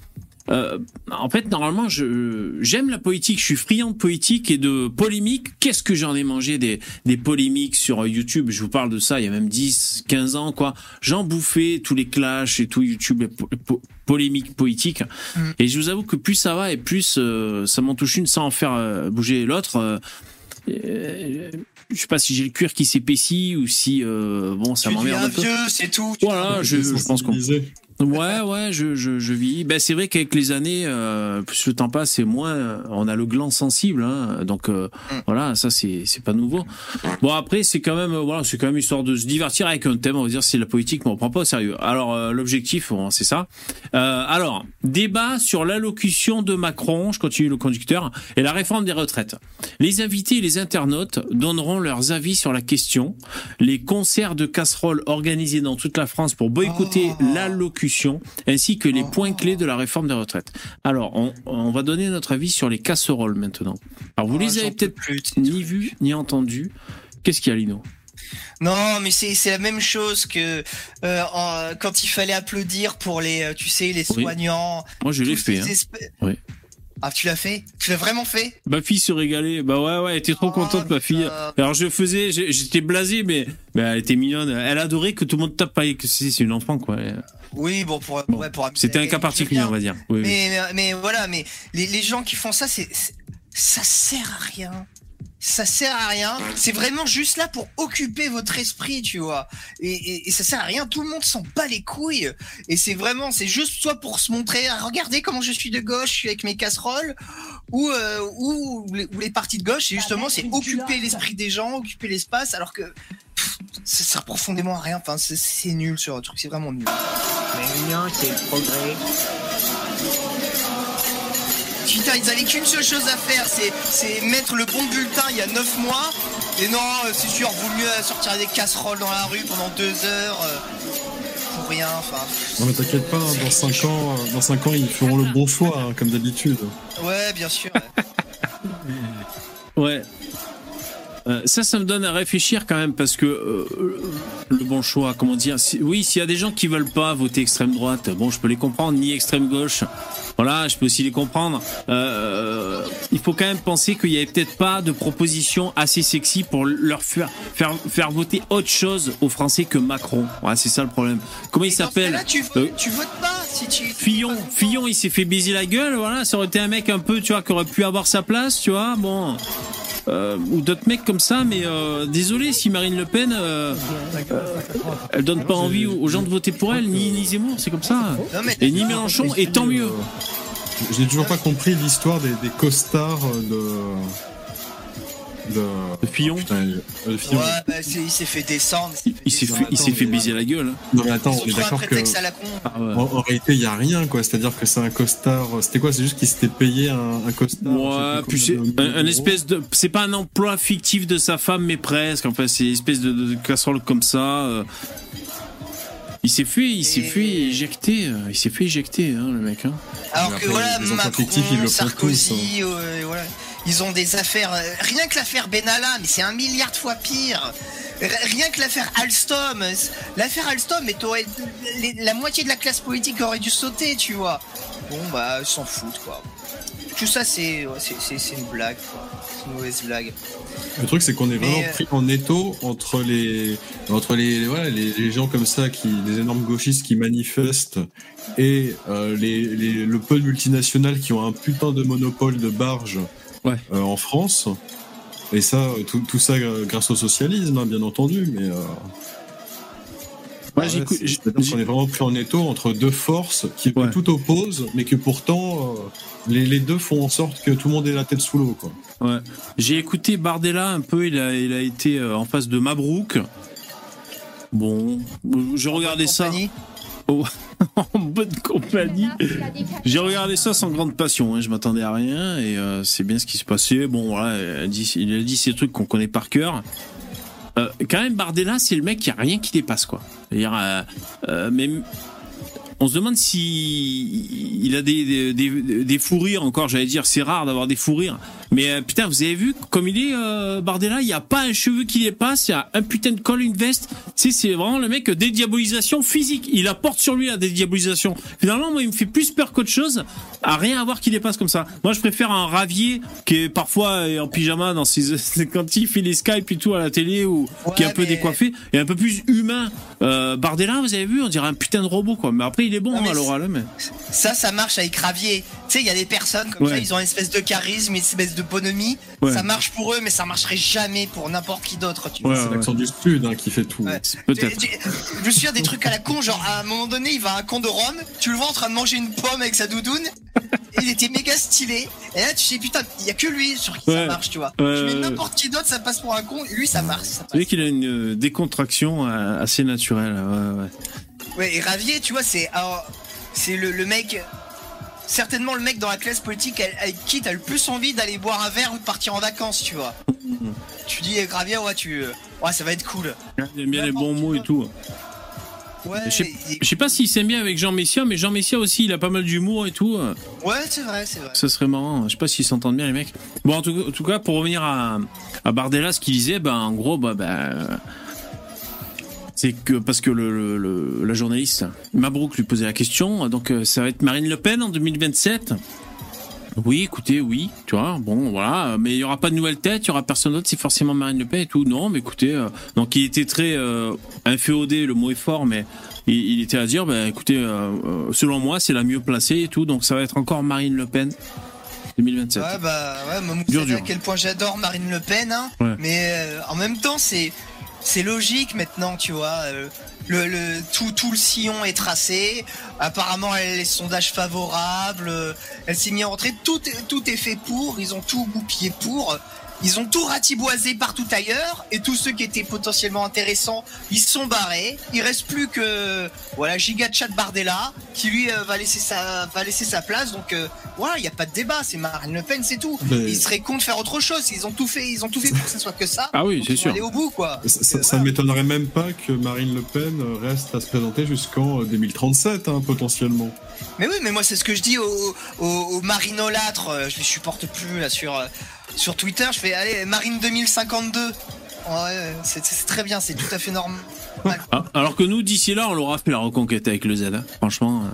euh, en fait, normalement, je j'aime la politique, je suis friand de politique et de polémique. Qu'est-ce que j'en ai mangé des, des polémiques sur YouTube? Je vous parle de ça il y a même 10, 15 ans, quoi. J'en bouffais tous les clashs et tout YouTube, les po- po- polémiques politiques. Mm. Et je vous avoue que plus ça va et plus euh, ça m'en touche une sans en faire euh, bouger l'autre. euh, euh, je sais pas si j'ai le cuir qui s'épaissit ou si euh, bon ça m'emmerde un peu. vieux, c'est tout. Voilà, je, je pense qu'on. Ouais, ouais, je, je, je vis. Ben, c'est vrai qu'avec les années, euh, plus le temps passe, et moins euh, on a le gland sensible. Hein, donc euh, Mm. voilà, ça c'est c'est pas nouveau. Bon après, c'est quand même voilà, c'est quand même histoire de se divertir avec un thème. On va dire c'est la politique, mais on prend pas au sérieux. Alors euh, l'objectif, bon, c'est ça. Euh, alors débat sur l'allocution de Macron. Je continue le conducteur et la réforme des retraites. Les invités et les internautes donneront leurs avis sur la question. Les concerts de casseroles organisés dans toute la France pour boycotter Oh. l'allocution ainsi que les points clés de la réforme des retraites. Alors, on, on va donner notre avis sur les casseroles maintenant. Alors, vous Oh, les avez peut-être plus, ni vues ni entendues. Qu'est-ce qu'il y a, Lino? Non, mais c'est c'est la même chose que euh, en- quand il fallait applaudir pour les, euh, tu sais, les Oui. soignants. Moi, je l'ai fait. Hein. Oui. Ah, tu l'as fait? Tu l'as vraiment fait? Ma fille se régalait. Bah ouais, ouais, elle était trop Oh, contente, ma fille. Alors, je faisais, j'étais blasé, mais, mais elle était mignonne. Elle adorait que tout le monde tape avec. C'est c'est une enfant, quoi. Oui, bon, pour, Bon, ouais, pour C'était un cas particulier, on va dire. Oui, oui. Mais, mais, mais voilà, mais les, les gens qui font ça, c'est- ça sert à rien. Ça sert à rien. C'est vraiment juste là pour occuper votre esprit, tu vois. Et, et, et ça sert à rien. Tout le monde s'en bat les couilles. Et c'est vraiment, c'est juste soit pour se montrer, ah, regardez comment je suis de gauche, je suis avec mes casseroles, ou euh, ou, les, ou les partis de gauche. Et justement, c'est occuper l'esprit des gens, occuper l'espace, alors que pff, ça sert profondément à rien. Enfin, c'est- nul ce truc. C'est vraiment nul. Mais non, c'est le progrès. Putain, ils avaient qu'une seule chose à faire, c'est, mettre le bon bulletin il y a 9 mois. Et non, euh, c'est sûr, vaut mieux sortir des casseroles dans la rue pendant 2 heures. euh, pour rien, enfin. Non mais t'inquiète pas, dans 5 ans, euh, dans 5 ans, ils feront le bon choix, hein, comme d'habitude. Ouais, bien sûr. Ouais. Euh, ça, ça me donne à réfléchir quand même parce que euh, le bon choix, comment dire si- Oui, s'il y a des gens qui veulent pas voter extrême droite, bon, je peux les comprendre, ni extrême gauche. Voilà, je peux aussi les comprendre. Euh, il faut quand même penser qu'il y avait peut-être pas de proposition assez sexy pour leur faire faire, faire voter autre chose aux Français que Macron. Ouais, c'est ça le problème. Comment il Et s'appelle cas-là, tu, votes- Euh, tu votes pas si tu. Fillon, Fillon, il s'est fait baiser la gueule, voilà, ça aurait été un mec un peu, tu vois, qui aurait pu avoir sa place, tu vois, bon, euh, ou d'autres mecs comme ça, mais euh, désolé si Marine Le Pen, euh, euh, elle donne pas envie aux gens de voter pour elle, ni, ni Zemmour, c'est comme ça, et ni Mélenchon, et tant mieux. Je n'ai toujours pas compris l'histoire des, des costards de. Fillon, Putain, le film. Ouais, bah, il s'est fait descendre. il, s'est fait, il s'est fait baiser la gueule. hein. Non mais attends, on est d'accord que. prétexte à la con. Ah ouais. En, en réalité, il y a rien, quoi. C'est-à-dire que c'est un costard. C'était quoi C'est juste qu'il s'était payé un, un costard. Ouais, puis c'est un, espèce de, c'est pas un emploi fictif de sa femme, mais presque. Enfin, c'est une espèce de, de casserole comme ça. euh. Il s'est fait, il s'est fait éjecter, euh, il s'est fait éjecter, hein, le mec. Hein. Alors que voilà, Macron, fictifs, ils le Sarkozy, tous, euh, voilà. Ils ont des affaires. euh, rien que l'affaire Benalla, mais c'est un milliard de fois pire. Rien que l'affaire Alstom. euh, L'affaire Alstom, mais la moitié de la classe politique aurait dû sauter, tu vois. Bon, bah, ils s'en foutent, quoi. Tout ça, c'est une blague, quoi. C'est une mauvaise blague. Le truc, c'est qu'on est vraiment euh, pris en étau entre les, entre les, voilà, les, les gens comme ça, qui, les énormes gauchistes qui manifestent, et euh, les, les, le peu de multinationales qui ont un putain de monopole de barge Ouais. euh, en France. Et ça, euh, tout, tout ça euh, grâce au socialisme, hein, bien entendu, mais. Euh, ouais, qu'on est vraiment pris en étau entre deux forces qui Ouais. tout opposent, mais que pourtant, euh, les, les deux font en sorte que tout le monde ait la tête sous l'eau. J'ai écouté Bardella un peu, il a, il a été en face de Mabrouk. Bon, j'ai regardé ça Compagnie? en bonne compagnie. J'ai regardé ça sans grande passion, hein, je m'attendais à rien et euh, c'est bien ce qui se passait. Bon, voilà, il a dit ces trucs qu'on connaît par cœur. Euh, quand même, Bardella, c'est le mec qui a rien qui dépasse, quoi. Euh, mais on se demande si il a des, des, des, des fous rires encore, j'allais dire, c'est rare d'avoir des fous rires. Mais euh, putain, vous avez vu comme il est, euh, Bardella, il n'y a pas un cheveu qui dépasse, il y a un putain de col, une veste. Tu sais, c'est vraiment le mec dédiabolisation physique. Il apporte sur lui la dédiabolisation. Finalement, moi, il me fait plus peur qu'autre chose à rien avoir qui dépasse comme ça. Moi, je préfère un ravier qui est parfois en pyjama dans ses, quand il fait les Skype et tout à la télé ou qui est un peu décoiffé et un peu plus humain. Euh, Bardella, vous avez vu, on dirait un putain de robot, quoi. Mais après, il est bon Non, mais à l'oral, hein, mais. Ça, ça marche avec Ravier. Tu sais, il y a des personnes comme Ouais. ça, ils ont une espèce de charisme, une espèce de bonhomie. Ouais. Ça marche pour eux, mais ça marcherait jamais pour n'importe qui d'autre. Tu Ouais, vois. C'est ouais. l'accent du Sud hein, qui fait tout. Ouais. Peut-être. Tu- tu- Je me souviens des trucs à la con, genre à un moment donné, il va à un camp de Rome, tu le vois en train de manger une pomme avec sa doudoune, il était méga stylé. Et là, tu sais, putain, il y a que lui sur qui Ouais. ça marche, tu vois. Tu mets n'importe qui d'autre, ça passe pour un con, lui, ça marche. Ça Vous passe. qu'il a une euh, décontraction euh, assez naturelle. Ouais, ouais. Ouais, et Ravier, tu vois, c'est c'est le, le mec, certainement le mec dans la classe politique avec- avec qui t'as le plus envie d'aller boire un verre ou de partir en vacances, tu vois. tu dis, eh, Ravier, ouais, tu, ouais, ça va être cool. Il aime bien les bons mots et tout. Ouais, Je sais- et- Je sais pas s'il s'aime bien avec Jean Messia, mais Jean Messia aussi, il a pas mal d'humour et tout. ouais, c'est vrai, c'est vrai. Ça serait marrant. Je sais pas s'ils s'entendent bien, les mecs. Bon, en tout, en tout cas, pour revenir à, à Bardella, ce qu'il disait, ben, en gros, bah, ben, c'est que parce que le, la journaliste Mabrouk lui posait la question, donc euh, ça va être Marine Le Pen en 2027. Oui, écoutez, oui, tu vois, bon, voilà, mais il y aura pas de nouvelle tête, il y aura personne d'autre, c'est forcément Marine Le Pen et tout. Non, mais écoutez, euh, donc il était très euh, inféodé, le mot est fort, mais il, il était à dire, ben, écoutez, euh, selon moi, c'est la mieux placée et tout, donc ça va être encore Marine Le Pen 2027. Ouais, bah, ouais, moi, vous Dur, savez à quel point j'adore Marine Le Pen, hein. Ouais. Mais en même temps, c'est c'est logique maintenant, tu vois. euh, le, tout le sillon est tracé. Apparemment, elle les sondages favorables. euh, Elle s'est mise en entrée. Tout est, tout est fait pour. Ils ont tout goupillé pour. Ils ont tout ratiboisé partout ailleurs et tous ceux qui étaient potentiellement intéressants, ils se sont barrés. Il reste plus que voilà Giga Chat Bardella qui lui euh, va laisser sa va laisser sa place. Donc euh, voilà, il n'y a pas de débat. C'est Marine Le Pen, c'est tout. Mais- Ils seraient cons de faire autre chose. Ils ont tout fait. Ils ont tout fait pour que ce soit que ça. Ah oui, c'est sûr. Aller au bout, quoi. Ça, ça- Donc, ça euh, ne m'étonnerait même pas que Marine Le Pen reste à se présenter jusqu'en euh, 2037, hein, potentiellement. Mais oui, mais moi c'est ce que je dis aux, aux, aux marinolâtres. euh, Je les supporte plus là sur euh, sur Twitter. Je fais allez Marine 2052. Ouais, c'est très bien. C'est tout à fait normal. Ah, alors que nous, d'ici là, on l'aura fait la reconquête avec le Z. hein. Franchement, euh,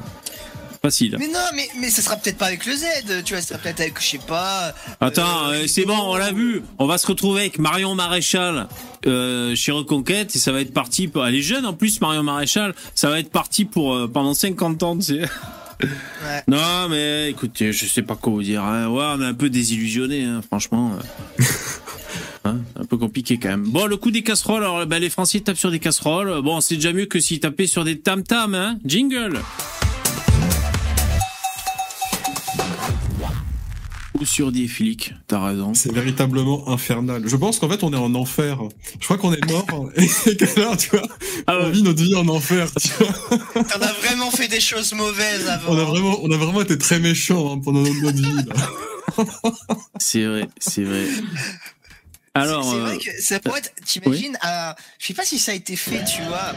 facile. Mais non, mais mais ce sera peut-être pas avec le Z. Tu vois, ce sera peut-être avec je sais pas. Attends, euh, euh, c'est bon, on l'a vu. On va se retrouver avec Marion Maréchal euh, chez Reconquête et ça va être parti. Pour... Elle est jeune en plus, Marion Maréchal. Ça va être parti pour euh, pendant 50 ans. Tu sais. Ouais. Non, mais écoutez, je sais pas quoi vous dire. Hein. Ouais, on est un peu désillusionné, hein, franchement. euh. Hein, un peu compliqué quand même. Bon, le coup des casseroles. Alors, ben, les Français tapent sur des casseroles. Bon, c'est déjà mieux que s'ils tapaient sur des tam-tams. Hein. Jingle. Ou sur des flics. T'as raison. C'est véritablement infernal. Je pense qu'en fait, on est en enfer. Je crois qu'on est mort et que là, tu vois, Ah on vit notre vie en enfer. Tu vois. T'en as vraiment fait des choses mauvaises avant. On a vraiment, on a vraiment été très méchants hein, pendant notre, vie. C'est vrai, c'est vrai. C'est- Alors, c'est euh, vrai que ça pourrait être, t'imagines, euh, je sais pas si ça a été fait, tu vois,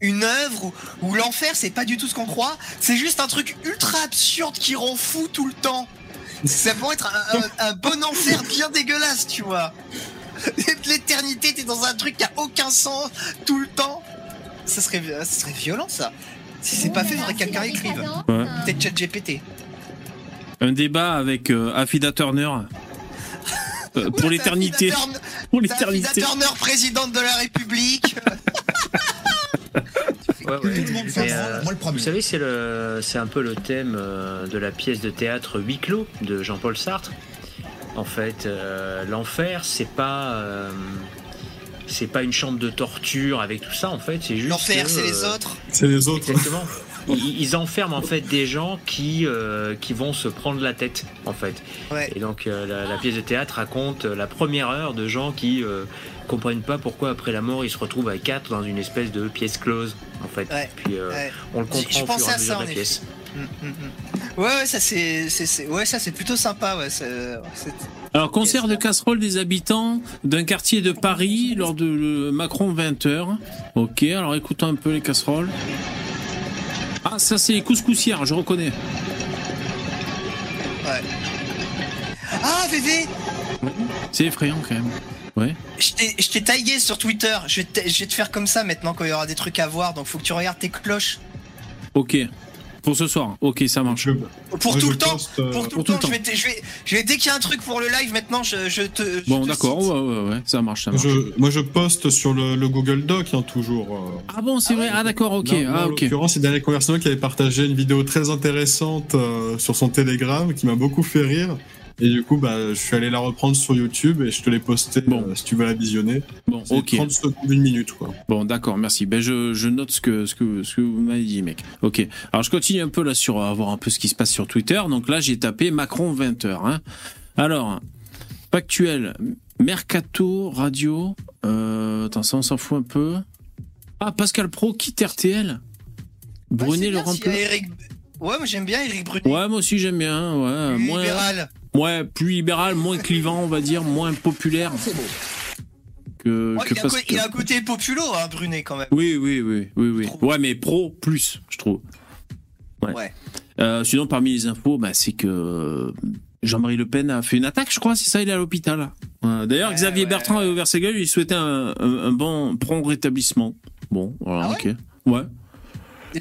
une œuvre où, où l'enfer c'est pas du tout ce qu'on croit, c'est juste un truc ultra absurde qui rend fou tout le temps. Ça pourrait être un, un- un bon enfer bien dégueulasse, tu vois. L'éternité, t'es dans un truc qui a aucun sens tout le temps. Ça serait, ça serait violent, ça. Si c'est pas fait, faudrait que quelqu'un écrive. Ouais. Peut-être ChatGPT. Un débat avec euh, Affida Turner. Euh, pour l'éternité. Pour Affida l'éternité. Turner, présidente de la République. Ouais, ouais. Tout le monde s'en Mais, branle, euh, moi le premier. Vous savez, c'est le, c'est un peu le thème euh, de la pièce de théâtre Huis clos de Jean-Paul Sartre. En fait, euh, l'enfer, c'est pas, euh, c'est pas une chambre de torture avec tout ça. En fait, c'est juste. L'enfer, que, c'est les autres. C'est les autres. Exactement. Ils, ils enferment en fait des gens qui, euh, qui vont se prendre la tête en fait. Ouais. Et donc euh, la, la pièce de théâtre raconte euh, la première heure de gens qui euh, comprennent pas pourquoi après la mort ils se retrouvent à quatre dans une espèce de pièce close en fait. Ouais. Puis euh, Ouais. on le Je- comprend je au pensais fur et à à mesure ça, de en la pièce. Mm, mm, mm. Ouais, ouais, ça c'est, ouais, ça c'est plutôt sympa, ouais. Alors, concert de casserole des habitants d'un quartier de Paris lors de le Macron 20h. Ok, alors écoutons un peu les casseroles. Ah, ça c'est les couscoussières, je reconnais. Ah, VV, C'est effrayant quand même. Ouais. je t'ai, je t'ai tagué sur Twitter. Je vais, te, je vais te faire comme ça maintenant quand il y aura des trucs à voir. Donc faut que tu regardes tes cloches. Ok. Pour ce soir. Ok, ça marche. Je- Pour tout je le temps. poste, euh, Pour tout pour le tout temps. le Je vais, te- je vais, je vais dès qu'il y a un truc pour le live maintenant, je, je te. je Bon, d'accord. Ouais, ouais, ouais. Ça marche, ça marche. je- moi, je poste sur le, le Google Doc, hein, toujours. euh. Ah bon, c'est vrai? Ah d'accord, ok. Là, ah en l'occurrence, c'est Daniel Conversano qui avait partagé une vidéo très intéressante euh, sur son Telegram qui m'a beaucoup fait rire. Et du coup, bah, je suis allé la reprendre sur YouTube et je te l'ai postée Bon. euh, si tu veux la visionner. Bon, C'est ok. 30 secondes, une minute, quoi. Bon, d'accord, merci. Ben, je, je note ce que, ce que, ce que vous m'avez dit, mec. Ok. Alors, je continue un peu là sur, à voir un peu ce qui se passe sur Twitter. Donc là, j'ai tapé Macron 20h, hein. Alors, factuel, Mercato, radio, euh, attends, ça, on s'en fout un peu. Ah, Pascal Pro quitte RTL. Brunet le remplace. Eric- Ouais, moi j'aime bien Eric Brunet. Ouais, moi aussi j'aime bien. Ouais, moins, Libéral. Ouais, plus libéral, moins clivant, on va dire, moins populaire C'est beau. que, Ouais, que il, a un co- Pascal. il a un côté populo, hein, Brunet quand même. Oui, oui, oui, oui, oui. Trop. Ouais, mais pro plus, je trouve. Ouais. Ouais. Euh, sinon, parmi les infos, bah, c'est que euh, Jean-Marie Le Pen a fait une attaque, je crois, c'est ça, il est à l'hôpital. Ouais. D'ailleurs, Ouais, Xavier ouais. Bertrand a ouvert ses gueules, il souhaitait un, un, un bon prompt rétablissement. Bon, voilà, Ah ok. Ouais.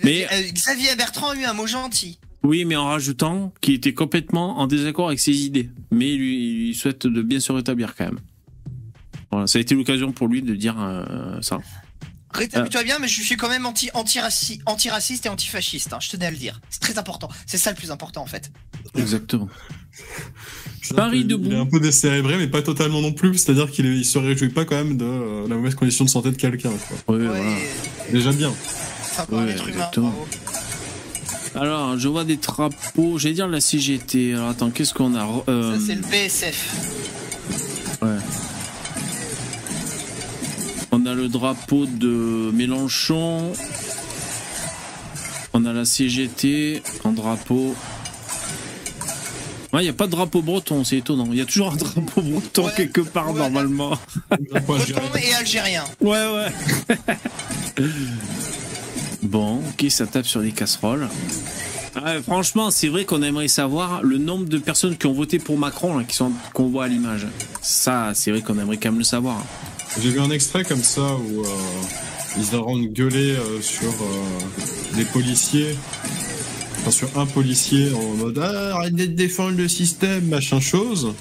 Mais- Euh, Xavier Bertrand a eu un mot gentil. Oui, mais en rajoutant qu'il était complètement en désaccord avec ses idées. Mais il, lui- il souhaite de bien se rétablir quand même. Voilà, ça a été l'occasion pour lui de dire euh, ça. Rétablis-toi bien, mais je suis quand même anti, anti-raci- anti-raciste et antifasciste. Hein, je tenais à le dire. C'est très important. C'est ça le plus important en fait. Exactement. Paris peu- debout. Il est un peu décérébré, mais pas totalement non plus. C'est-à-dire qu'il est- il se réjouit pas quand même de euh, la mauvaise condition de santé de quelqu'un. quoi. Ouais, Ouais, voilà. Déjà bien. C'est un Ouais, humain. exactement. bravo. Alors, je vois des drapeaux. J'allais dire la CGT. Alors, attends, qu'est-ce qu'on a Euh, Ça, c'est le PSF. ouais. On a le drapeau de Mélenchon. On a la CGT en drapeau. Ouais, il n'y a pas de drapeau breton, c'est étonnant. Il y a toujours un drapeau breton Ouais. quelque part, Ouais. normalement. Breton et algérien. Ouais, ouais. bon, ok, ça tape sur les casseroles. Ah, franchement, c'est vrai qu'on aimerait savoir le nombre de personnes qui ont voté pour Macron, là, qui sont qu'on voit à l'image. Ça, c'est vrai qu'on aimerait quand même le savoir. J'ai vu un extrait comme ça où euh, ils auront gueulé euh, sur euh, les policiers, enfin sur un policier en mode ah, arrêtez de défendre le système, machin chose.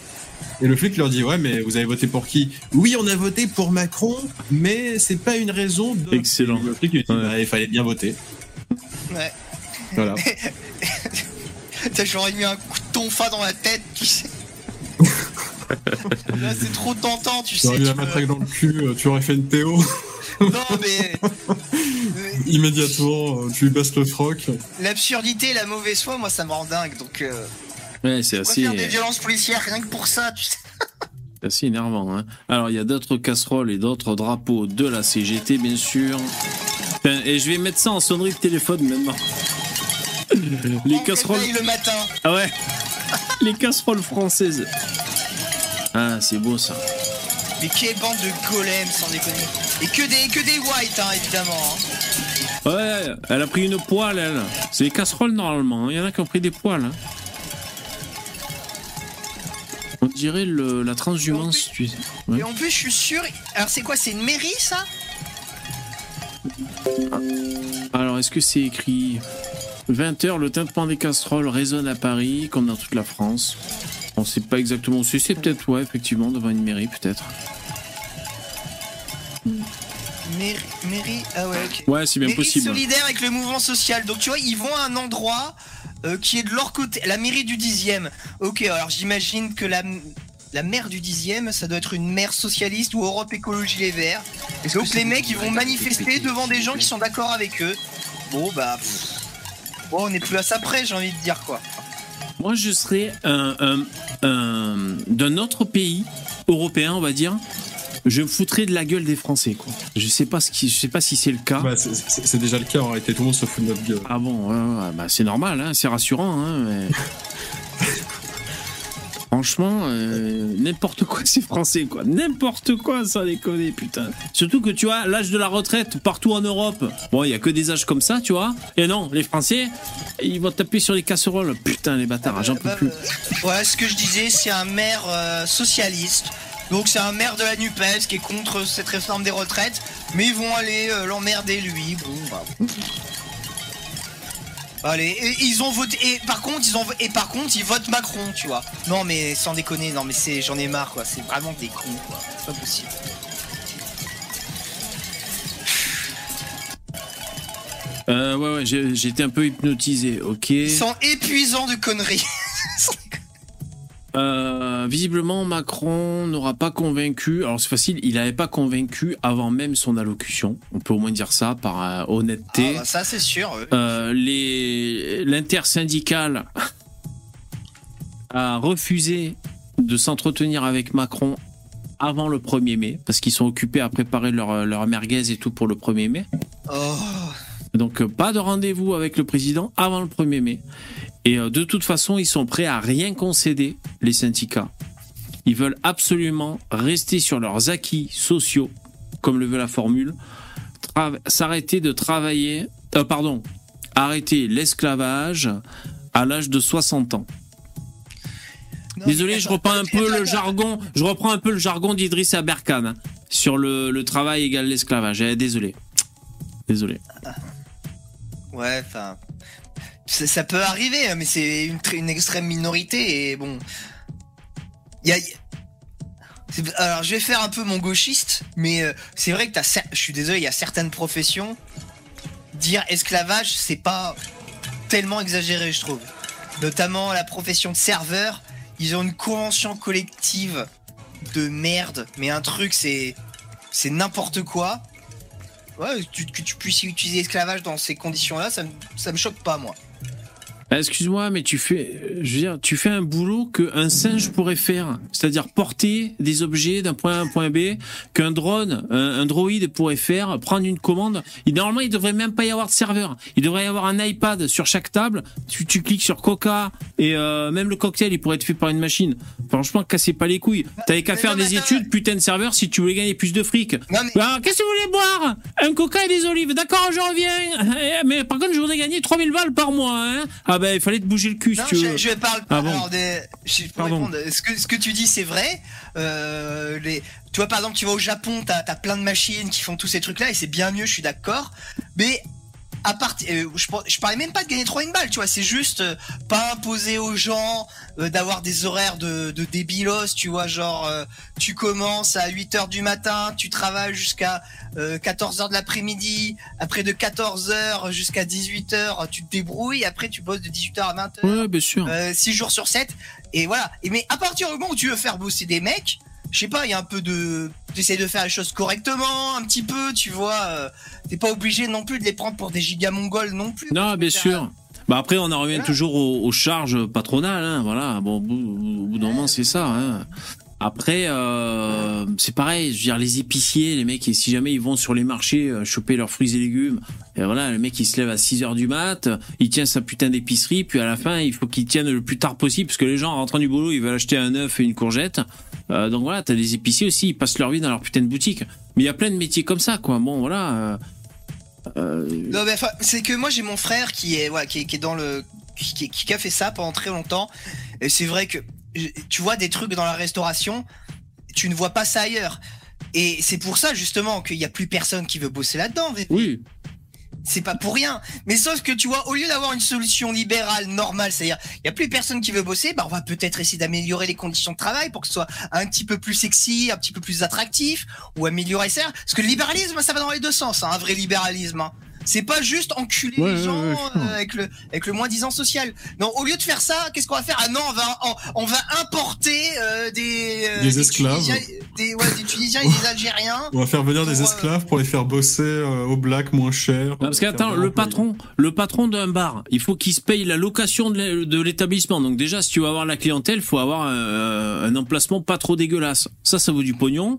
Et le flic leur dit ouais mais vous avez voté pour qui? Oui on a voté pour Macron, mais c'est pas une raison. De... Excellent. Le flic lui dit Ouais. bah, il fallait bien voter. Ouais. Voilà. J'aurais mis un coup de tonfa dans la tête, tu sais. Là, c'est trop tentant, tu Tu sais. aurais mis tu la peux- matraque dans le cul, euh, tu aurais fait une Théo Non, mais. immédiatement, euh, tu lui baisses le froc. L'absurdité et la mauvaise foi, moi, ça me rend dingue. Donc, euh, Ouais, c'est assez, préfère des violences policières rien que pour ça, tu sais. c'est assez énervant. Hein. Alors, il y a d'autres casseroles et d'autres drapeaux de la CGT, bien sûr. Et je vais mettre ça en sonnerie de téléphone maintenant. Les On casseroles. le matin. Ah ouais Les casseroles françaises. Ah, c'est beau ça. Mais quelle bande de golems, sans déconner. Et que des, que des whites, hein, évidemment. hein. Ouais, elle a pris une poêle, elle. C'est les casseroles normalement. hein. Il y en a qui ont pris des poêles. hein. On dirait le, la transhumance. Ouais. Et en plus, je suis sûr. Alors, c'est quoi C'est une mairie, ça? Alors, est-ce que c'est écrit 20h, le tintement des casseroles résonne à Paris, comme dans toute la France? On sait pas exactement où c'est. C'est peut-être, ouais, effectivement, devant une mairie, peut-être. Mairie, mairie. Ah ouais, ok. Ouais, c'est bien mairie possible. solidaire avec le mouvement social. Donc, tu vois, ils vont à un endroit euh, qui est de leur côté. La mairie du 10e. Ok, alors j'imagine que la. La maire du 10e, ça doit être une maire socialiste ou Europe Écologie Les Verts. Donc les mecs, ils vont manifester devant des gens qui sont d'accord avec eux. Bon, bah. pff. Bon, on n'est plus à ça près, j'ai envie de dire quoi. Moi, je serais un, un- un- d'un autre pays européen, on va dire. Je me foutrais de la gueule des Français, quoi. Je sais pas ce qui, je sais pas si c'est le cas. Bah, c'est- déjà le cas en réalité, tout le monde se fout de notre gueule. Ah bon, bah c'est normal, hein, c'est rassurant. Hein, mais- Franchement, euh, n'importe quoi, c'est français, quoi. N'importe quoi, ça déconne, putain. Surtout que tu vois, l'âge de la retraite partout en Europe. Bon, il y a que des âges comme ça, tu vois. Et non, les Français, ils vont taper sur les casseroles. Putain, les bâtards, j'en peux Bah, plus. euh, ouais, ce que je disais, c'est un maire euh, socialiste. Donc c'est un maire de la NUPES qui est contre cette réforme des retraites. Mais ils vont aller euh, l'emmerder lui. Bon, bah. Allez, et ils ont voté. Et par contre, ils ont et par contre, ils votent Macron, tu vois. Non, mais sans déconner, non, mais c'est, j'en ai marre, quoi. C'est vraiment des cons, quoi. C'est pas possible. Euh, ouais, ouais, j'ai j'ai été un peu hypnotisé, ok. Ils sont épuisants de conneries. Euh, visiblement, Macron n'aura pas convaincu. Alors c'est facile, il n'avait pas convaincu avant même son allocution. On peut au moins dire ça par euh, Ah, honnêteté. bah, ça, c'est sûr. ouais. Euh, les l'intersyndicale a refusé de s'entretenir avec Macron avant le 1er mai parce qu'ils sont occupés à préparer leur, leur merguez et tout pour le 1er mai. Oh. Donc pas de rendez-vous avec le président avant le 1er mai. Et euh, de toute façon, ils sont prêts à rien concéder, les syndicats. Ils veulent absolument rester sur leurs acquis sociaux, comme le veut la formule, s'arrêter de travailler, euh, pardon, arrêter l'esclavage à l'âge de 60 ans. Non, Désolé, je reprends un peu le jargon, je reprends un peu le jargon d'Idriss Aberkan hein, sur le, le travail égale l'esclavage. Eh, désolé. Désolé. Ouais, enfin. Ça, peut arriver, hein, mais c'est une, extrême minorité et bon. Y a. Alors, je vais faire un peu mon gauchiste, mais euh, c'est vrai que t'as. Je suis désolé, il y a certaines professions. Dire esclavage, c'est pas tellement exagéré, je trouve. Notamment la profession de serveur. Ils ont une convention collective de merde, mais un truc, c'est. C'est n'importe quoi. Ouais, que tu puisses utiliser esclavage dans ces conditions-là, ça, ça me choque pas, moi. Ah, Excuse-moi, mais tu fais, je veux dire, tu fais un boulot qu'un singe pourrait faire, c'est-à-dire porter des objets d'un point A à un point B, qu'un drone, un, un droïde pourrait faire, prendre une commande. Et normalement, il devrait même pas y avoir de serveur. Il devrait y avoir un iPad sur chaque table. Tu, tu cliques sur Coca et euh, même le cocktail, il pourrait être fait par une machine. Franchement, cassez pas les couilles. T'avais qu'à faire non, des études, putain de serveur, si tu voulais gagner plus de fric. Mais. Qu'est-ce que vous voulez boire? Un coca et des olives. D'accord, je reviens. Eh, Mais par contre, je voudrais gagner 3000 balles par mois. Hein ah ben, il fallait te bouger le cul, Non, si tu veux. je, je parle Ah pas. bon. alors des, je- pour Pardon. répondre, ce que, ce que tu dis, c'est vrai? Euh, les, tu vois, par exemple, tu vas au Japon, t'as as plein de machines qui font tous ces trucs-là et c'est bien mieux, je suis d'accord. Mais à partir, euh, je, je parlais même pas de gagner 3000 balles, tu vois. C'est juste euh, pas imposer aux gens euh, d'avoir des horaires de, de débilos, tu vois. Genre, euh, tu commences à 8 heures du matin, tu travailles jusqu'à 14 heures de l'après-midi. Après de 14 heures jusqu'à 18 heures, tu te débrouilles. Après, tu bosses de 18 heures à 20 heures. Ouais, bien sûr. 6 jours sur 7 et voilà et mais à partir du moment où tu veux faire bosser des mecs je sais pas il y a un peu de t'essayes de faire les choses correctement un petit peu tu vois euh, t'es pas obligé non plus de les prendre pour des giga mongols non plus Non, bien sûr. Bah après, on en revient Voilà. toujours aux, aux charges patronales. Hein, voilà. Bon, au bout, au bout d'un moment, c'est ça. Hein. Après, euh, c'est pareil. Je veux dire, les épiciers, les mecs, si jamais ils vont sur les marchés euh, choper leurs fruits et légumes, et voilà, le mec il se lève à 6 heures du mat, il tient sa putain d'épicerie, puis à la fin, il faut qu'il tienne le plus tard possible, parce que les gens en rentrant du boulot, ils veulent acheter un œuf et une courgette. Euh, donc voilà, t'as des épiciers aussi, ils passent leur vie dans leur putain de boutique. Mais il y a plein de métiers comme ça, quoi. Bon, voilà. Non, mais c'est que moi j'ai mon frère qui est, qui dans le, qui, a fait ça pendant très longtemps. Et c'est vrai que tu vois des trucs dans la restauration, tu ne vois pas ça ailleurs. Et c'est pour ça justement qu'il y a plus personne qui veut bosser là-dedans. Oui. C'est pas pour rien. Mais sauf que tu vois, au lieu d'avoir une solution libérale normale, c'est-à-dire il y a plus personne qui veut bosser, bah on va peut-être essayer d'améliorer les conditions de travail pour que ce soit un petit peu plus sexy, un petit peu plus attractif, ou améliorer ça. Parce que le libéralisme, ça va dans les deux sens, hein, un vrai libéralisme. hein. C'est pas juste enculer Ouais, les ouais, gens ouais, euh, avec le avec le moins disant social. Non, au lieu de faire ça, qu'est-ce qu'on va faire? Ah non, on va on, on va importer euh, des euh, Des esclaves. Tunisiens, des, ouais, des Tunisiens et des Algériens. On va faire venir des Pour, euh, esclaves pour les faire bosser euh, au black moins cher. Parce Faire qu'attends, venir le patron, le patron d'un bar, il faut qu'il se paye la location de l'é- de l'établissement. Donc déjà, si tu veux avoir la clientèle, faut avoir un, un emplacement pas trop dégueulasse. Ça, ça vaut du pognon.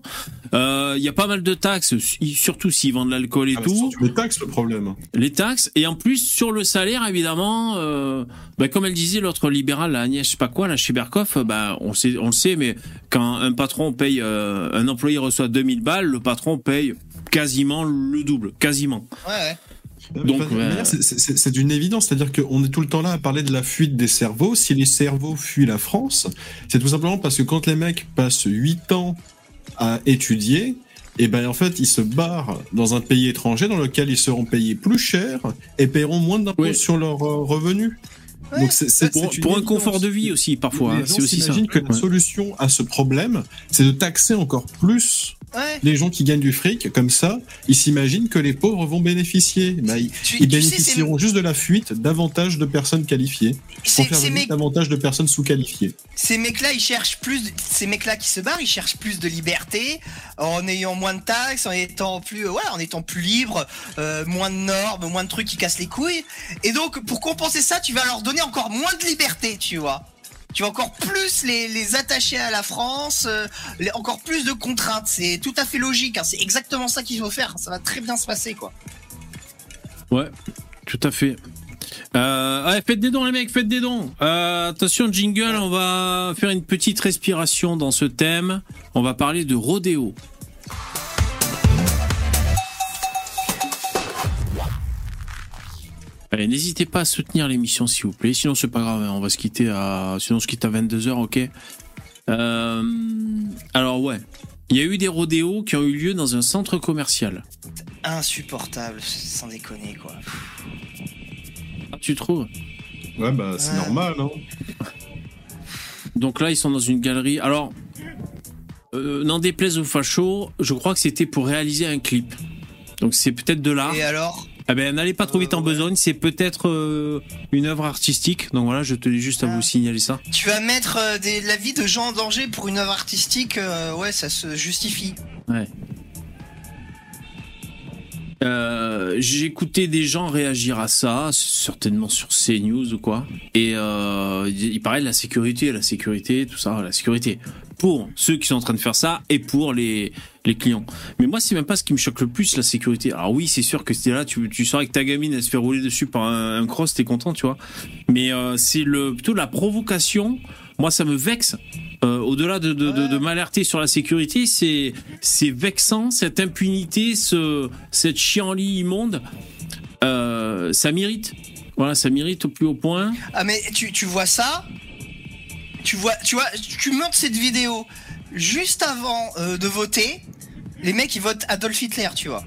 Euh, Il y a pas mal de taxes, si- surtout s'ils vendent de l'alcool et Ah, tout. les taxes le problème. Les taxes et en plus sur le salaire évidemment. Euh, bah, comme elle disait l'autre libérale, la Agnès, je sais pas quoi, la Chiberkoff, bah on sait, on le sait, mais quand un patron paye, euh, un employé reçoit 2000 balles, le patron paye quasiment le double, quasiment. Ouais, ouais. Donc, c'est- c'est c'est d'une évidence, c'est-à-dire qu'on est tout le temps là à parler de la fuite des cerveaux. Si les cerveaux fuient la France, c'est tout simplement parce que quand les mecs passent 8 ans à étudier, et ben en fait ils se barrent dans un pays étranger dans lequel ils seront payés plus cher et paieront moins d'impôts Oui. sur leurs euh, revenus. Ouais. Donc c'est c'est- Pour, pour un confort de vie aussi parfois, Les hein, gens c'est aussi ça. s'imaginent que la solution à ce problème, c'est de taxer encore plus Ouais. les gens qui gagnent du fric. Comme ça, ils s'imaginent que les pauvres vont bénéficier. Bah, ils, Tu, ils tu sais, c'est bénéficieront juste de la fuite davantage de personnes qualifiées pour faire mecs, davantage de personnes sous-qualifiées. ces mecs-là, ils cherchent plus. de- Ces mecs-là qui se barrent, ils cherchent plus de liberté, en ayant moins de taxes, en étant plus, ouais, en étant plus libre, euh, moins de normes, moins de trucs qui cassent les couilles. Et donc, pour compenser ça, tu vas leur donner encore moins de liberté, tu vois. Tu vas encore plus les, attacher à la France, euh, encore plus de contraintes. C'est tout à fait logique. hein. C'est exactement ça qu'il faut faire. Ça va très bien se passer, quoi. Ouais, tout à fait. Euh, allez, faites des dons les mecs, faites des dons. Euh, attention jingle, on va faire une petite respiration dans ce thème. On va parler de rodéo. Allez, n'hésitez pas à soutenir l'émission s'il vous plaît. Sinon c'est pas grave, hein, on va se quitter à sinon on se quitte à 22h, OK Euh, alors ouais, il y a eu des rodéos qui ont eu lieu dans un centre commercial. Insupportable, sans déconner, quoi. Ah, tu trouves? Ouais, bah c'est Ouais. normal, non Donc là, ils sont dans une galerie. Alors, euh, n'en déplaise aux fachos, je crois que c'était pour réaliser un clip. Donc c'est peut-être de l'art. Et alors? Ah ben, n'allez pas trop vite en Euh, besogne, c'est peut-être euh, une œuvre artistique. Donc voilà, je tenais juste à Ah. vous signaler ça. Tu vas mettre euh, des, la vie de gens en danger pour une œuvre artistique, euh, ouais, ça se justifie. Ouais. Euh, j'ai écouté des gens réagir à ça, certainement sur CNews ou quoi. Et euh, il paraît de la sécurité, la sécurité, tout ça, la sécurité. Pour ceux qui sont en train de faire ça et pour les, les clients. Mais moi, c'est même pas ce qui me choque le plus, la sécurité. Alors oui, c'est sûr que là, tu, tu saurais que ta gamine, elle se fait rouler dessus par un, cross, t'es content, tu vois. Mais euh, c'est plutôt la provocation. Moi, ça me vexe. Euh, Au-delà de, m'alerter sur la sécurité, c'est vexant cette impunité, ce cette chienlit immonde. Euh, ça m'irrite. Voilà, ça m'irrite au plus haut point. Ah mais tu, tu vois ça? Tu vois, tu vois, tu montes cette vidéo juste avant euh, de voter. Les mecs ils votent Adolf Hitler, tu vois.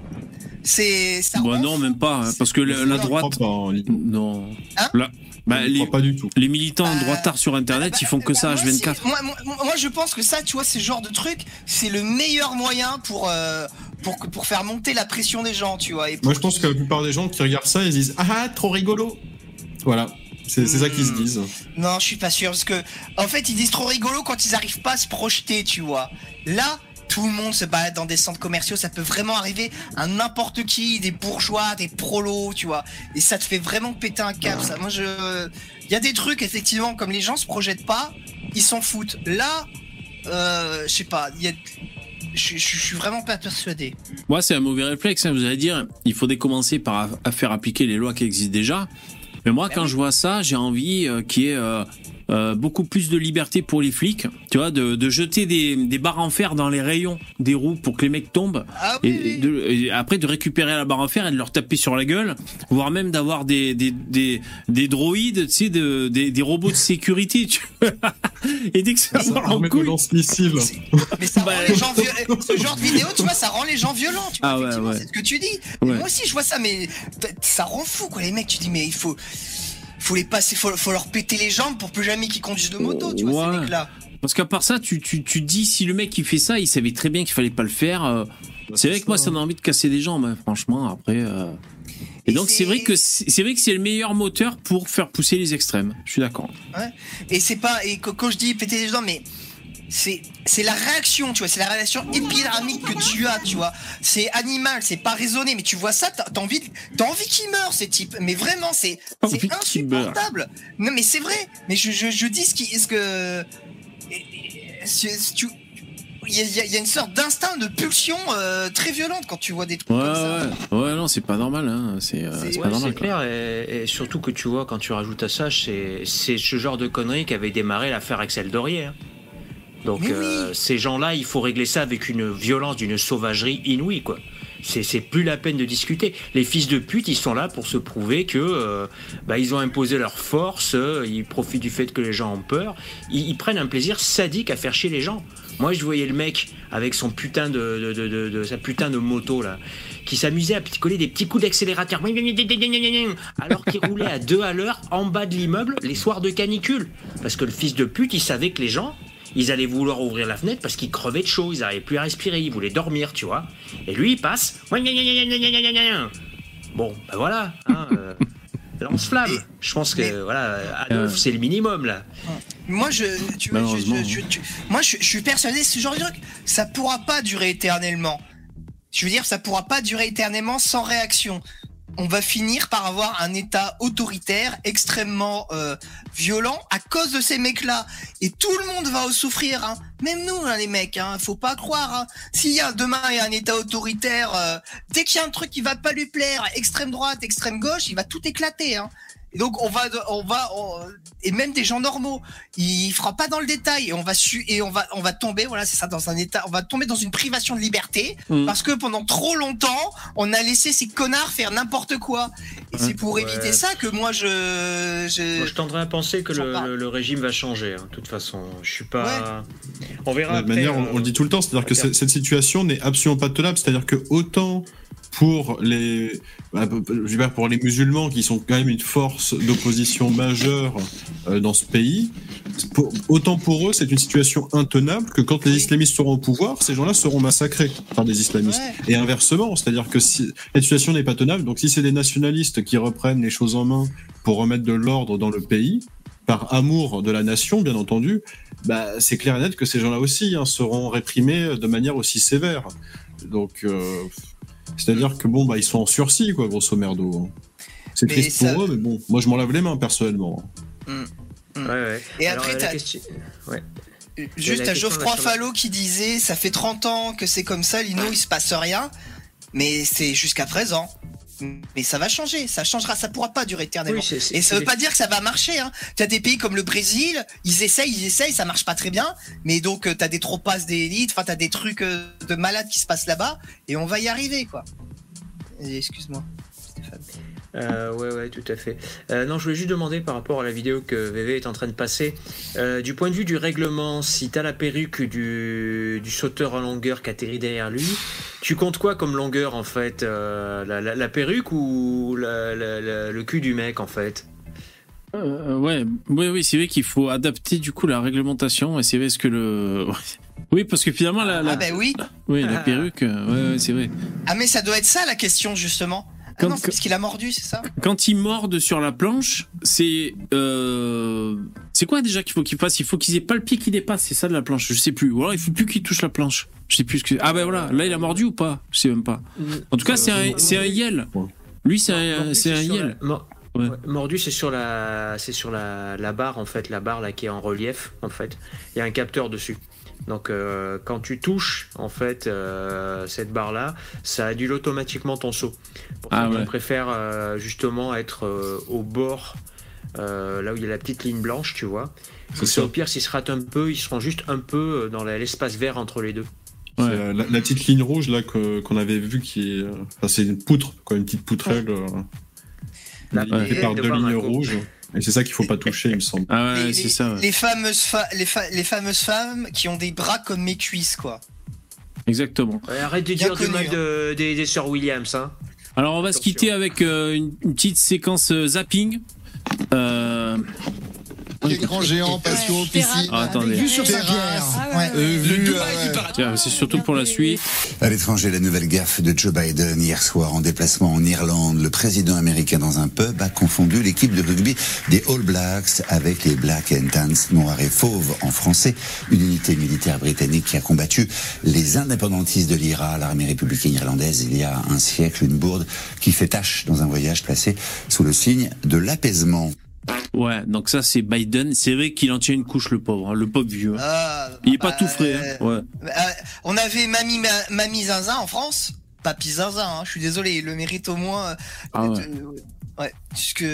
C'est ça. Rend non, même pas, hein, parce que la, droite, pas, ligne. non. Hein La- bah, Je les, crois pas du tout. les militants Bah, droitards sur Internet, Bah, ils font que bah, ça moi, H24. c'est- Moi, moi, moi, je pense que ça, tu vois, ce genre de truc, c'est le meilleur moyen pour, euh, pour, que- pour faire monter la pression des gens, tu vois. Et Moi, je pense que la plupart des gens qui regardent ça, ils disent Ah ah, trop rigolo Voilà, c'est c'est ça qu'ils se Hmm. disent. Non, je suis pas sûr parce que en fait ils disent trop rigolo quand ils arrivent pas à se projeter, tu vois. Là, tout le monde se balade dans des centres commerciaux, ça peut vraiment arriver à n'importe qui, des bourgeois, des prolos, tu vois. Et ça te fait vraiment péter un câble. Ça, moi, je, il y a des trucs effectivement comme les gens se projettent pas, ils s'en foutent. Là, euh, je sais pas, il y a, je, je- je suis vraiment pas persuadé. Moi, c'est un mauvais réflexe. hein. Vous allez dire, il faudrait commencer par à, faire appliquer les lois qui existent déjà. Mais moi, Ben quand oui. je vois ça, j'ai envie euh, qu'il y ait euh, euh, beaucoup plus de liberté pour les flics, tu vois, de, de jeter des, des barres en fer dans les rayons des roues pour que les mecs tombent, Ah oui, et, de- après de récupérer la barre en fer et de leur taper sur la gueule, voire même d'avoir des, des, des, des droïdes, tu sais, de, des, des robots de sécurité, tu vois. et dès que ça part en de couille, lance-missiles. Mais ça Bah, rend les gens violents. Ce genre de vidéo, tu vois, ça rend les gens violents. Tu vois, Ah ouais, ouais. c'est ce que tu dis. Ouais. Moi aussi, je vois ça, mais ça rend fou, quoi. Les mecs, tu dis, mais il faut, faut les passer, faut, faut leur péter les jambes pour plus jamais qu'ils conduisent de moto, tu vois, Ouais. ces mecs-là. Parce qu'à part ça, tu, tu, tu dis si le mec qui fait ça, il savait très bien qu'il fallait pas le faire. euh, c'est vrai que moi, ça m'a envie de casser des jambes, hein, franchement. Après, euh. et Et donc c'est c'est- vrai que c'est vrai que c'est le meilleur moteur pour faire pousser les extrêmes. Je suis d'accord. Et c'est pas, et quand je dis péter les jambes, mais c'est, c'est la réaction, tu vois, c'est la réaction épidermique que tu as, tu vois. C'est animal, c'est pas raisonné, mais tu vois ça, t'as, envie, t'as envie qu'ils meurent, ces types. Mais vraiment, c'est, c'est insupportable. Non, mais c'est vrai. Mais je, je, je dis ce qui, ce que, tu- il y, a- y y une sorte d'instinct de pulsion euh, très violente quand tu vois des trucs Ouais, comme ça. ouais, ouais, non, c'est pas normal. Hein. C'est euh, Ouais, pas normal. c'est clair, et, et surtout que tu vois, quand tu rajoutes à ça, c'est c'est ce genre de conneries qu'avait démarré l'affaire Axel Dorier. hein. Donc euh, ces gens-là, il faut régler ça avec une violence, d'une sauvagerie inouïe, quoi. C'est plus la peine de discuter. Les fils de pute, ils sont là pour se prouver que euh, bah, ils ont imposé leur force, euh, ils profitent du fait que les gens ont peur, ils, ils prennent un plaisir sadique à faire chier les gens. Moi, je voyais le mec avec son putain de, de, de- de- de- sa putain de moto là, qui s'amusait à coller des petits coups d'accélérateur, alors qu'il roulait à deux à l'heure en bas de l'immeuble les soirs de canicule, parce que le fils de pute, il savait que les gens ils allaient vouloir ouvrir la fenêtre parce qu'ils crevaient de chaud, ils n'arrivaient plus à respirer, ils voulaient dormir, tu vois. Et lui, il passe. Bon, ben voilà. Hein, euh, Lance-flamme. Je pense que Mais- voilà, Adolphe, c'est le minimum là. Moi, je, tu vois, je, Malheureusement, je- je- tu- moi, je, je suis persuadé, ce genre de truc, ça pourra pas durer éternellement. Je veux dire, ça pourra pas durer éternellement sans réaction. On va finir par avoir un État autoritaire extrêmement euh, violent à cause de ces mecs-là. Et tout le monde va en souffrir. Hein. Même nous, hein, les mecs. Hein, faut pas croire. Hein. S'il y a demain il un État autoritaire, euh, dès qu'il y a un truc qui va pas lui plaire, extrême droite, extrême gauche, il va tout éclater. Et donc on va, on va, on- et même des gens normaux, il fera pas dans le détail et on va su, et on va, on va tomber, voilà, c'est ça, dans un état, on va tomber dans une privation de liberté Mm. parce que pendant trop longtemps, on a laissé ces connards faire n'importe quoi. Et c'est pour Ouais. éviter ça que moi je, je, Moi, je tendrais à penser que le, parle. le- le régime va changer. hein, De toute façon, je suis pas. On verra. De après, manière, on, euh, on le dit tout le temps, c'est-à-dire que cette situation n'est absolument pas tenable. C'est-à-dire que autant pour les, bah, je veux dire, pour les musulmans qui sont quand même une force d'opposition majeure euh, dans ce pays, pour- autant pour eux c'est une situation intenable que quand les islamistes seront au pouvoir, ces gens-là seront massacrés par des islamistes. Ouais. Et inversement, c'est-à-dire que si la situation n'est pas tenable, donc si c'est des nationalistes qui reprennent les choses en main pour remettre de l'ordre dans le pays, par amour de la nation, bien entendu, bah, c'est clair et net que ces gens-là aussi hein, seront réprimés de manière aussi sévère. Donc, euh, c'est-à-dire que bon, bah, ils sont en sursis, quoi, grosso merdo. hein. C'est triste ça- pour eux, mais bon, moi je m'en lave les mains personnellement. Ouais, ouais. Et Alors, après, t'as- question- ouais. Juste à Geoffroy Fallot qui disait ça fait 30 ans que c'est comme ça, Lino, il se passe rien. Mais c'est jusqu'à présent. Mais ça va changer, ça changera, ça pourra pas durer éternellement. Oui, Et ça veut pas dire que ça va marcher. Hein. Tu as des pays comme le Brésil, ils essayent, ils essayent, ça marche pas très bien. Mais donc, tu as des tropas d'élite, enfin, tu as des trucs euh, de malades qui se passent là-bas. Et on va y arriver, quoi. Excuse-moi, Stéphane. Euh, ouais, ouais, tout à fait. Euh, non, je voulais juste demander par rapport à la vidéo que VV est en train de passer. euh, du point de vue du règlement, si t'as la perruque du, du sauteur en longueur qui atterrit derrière lui, tu comptes quoi comme longueur en fait euh, la, la- la perruque ou la- la- la- le cul du mec en fait? Euh, ouais, oui, oui, c'est vrai qu'il faut adapter du coup la réglementation. Et c'est vrai ce que le. Oui, parce que finalement la, la, Ah, ben oui. oui, la perruque, ouais, ouais, c'est vrai. Ah, mais ça doit être ça la question, justement. Ah Quand- non, c'est parce qu'il a mordu, c'est ça Quand ils mordent sur la planche, c'est euh... c'est quoi déjà qu'il faut qu'ils fassent Il faut qu'ils aient pas le pied qui dépasse, c'est ça de la planche. Je sais plus. Ou alors il faut plus qu'ils touchent la planche. Je sais plus ce que. Ah ben voilà, là il a mordu ou pas? Je sais même pas. En tout cas, c'est un c'est un yel. Lui c'est un Mordu, c'est un sur yel. Ouais. ouais, mordu, c'est sur la, c'est sur la, la barre en fait, la barre là qui est en relief en fait. Il y a un capteur dessus. Donc euh, quand tu touches en fait euh, cette barre là, ça annule automatiquement ton saut. Pour Ah ça, ouais. je préfère euh, justement être euh, au bord euh, là où il y a la petite ligne blanche, tu vois. C'est au pire, s'ils se ratent un peu, ils seront juste un peu dans l'espace vert entre les deux. Ouais. La, la petite ligne rouge là que- qu'on avait vue qui est, enfin, c'est une poutre, quoi, une petite poutrelle euh, La par de deux lignes rouges. Et c'est ça qu'il faut pas toucher, il me semble. Ah ouais, les, c'est les- ça. ouais. les fameuses fa- les, fa- les fameuses femmes qui ont des bras comme mes cuisses, quoi. Exactement. Ouais, arrête de Bien dire du connu, mal hein. de- des, des sœurs Williams, hein. Alors on va se quitter avec euh, une, une petite séquence euh, zapping. Euh, L'écran géant, passion, piscine. Ah, attendez. Vue sur sa bière. Ouais. Euh, Dubaï euh, c'est surtout pour la suite. À l'étranger, la nouvelle gaffe de Joe Biden hier soir en déplacement en Irlande. Le président américain dans un pub a confondu l'équipe de rugby des All Blacks avec les Black and Tans noirs et fauves en français. Une unité militaire britannique qui a combattu les indépendantistes de l'IRA, l'armée républicaine irlandaise, il y a un siècle. Une bourde qui fait tache dans un voyage placé sous le signe de l'apaisement. Ouais, donc ça c'est Biden. C'est vrai qu'il en tient une couche le pauvre, hein, le pauvre vieux. hein. Ah, Il est pas tout frais. hein. euh, Ouais. euh, on avait Mamie, Ma- Mamie Zinzin en France. Papy Zinzin, hein, je suis désolé, il le mérite au moins. euh, Ah ouais. de- ouais, puisque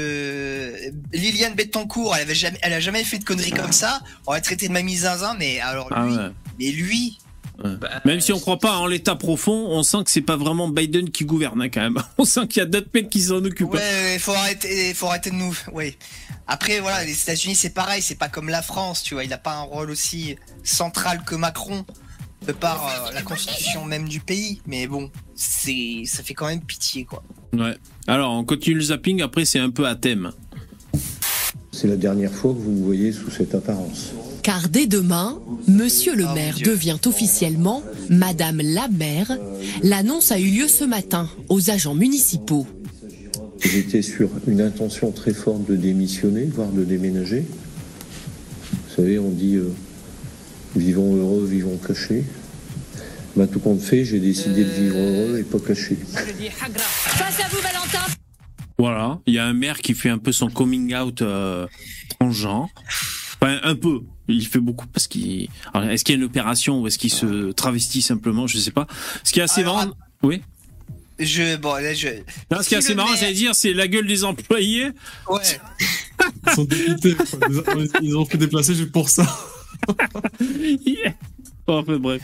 Liliane Bettencourt, elle avait jamais, elle a jamais fait de conneries comme ça. On l'a traité de Mamie Zinzin, mais alors Ah lui, ouais. mais lui, Bah, Même si on croit pas en l'état profond, on sent que c'est pas vraiment Biden qui gouverne hein, quand même. On sent qu'il y a d'autres mecs qui s'en occupent. ouais, ouais, faut arrêter, faut arrêter de nous, ouais. Après, voilà, les États-Unis, c'est pareil, c'est pas comme la France, tu vois, il a pas un rôle aussi central que Macron, de par euh, la constitution même du pays. Mais bon, c'est, ça fait quand même pitié, quoi. Ouais. Alors on continue le zapping. Après c'est un peu à thème. C'est la dernière fois que vous me voyez sous cette apparence. Car dès demain, Monsieur le Oh, maire devient officiellement Madame la maire. L'annonce a eu lieu ce matin aux agents municipaux. J'étais sur une intention très forte de démissionner, voire de déménager. Vous savez, on dit euh, vivons heureux, vivons cachés. Bah, tout compte fait, j'ai décidé de vivre heureux et pas caché. Face à vous, Valentin Voilà. Il y a un maire qui fait un peu son coming out euh, transgenre. Enfin un peu. Il fait beaucoup parce qu'il. Est-ce qu'il y a une opération ou est-ce qu'il se travestit simplement? Je sais pas. Ce qui est assez Alors, marrant. Oui? Je, bon, là, je, Non, ce qui est assez marrant, à dire, c'est la gueule des employés. ouais. Ils sont dépités. Ils- ont fait déplacer juste pour ça. Bon, enfin, bref.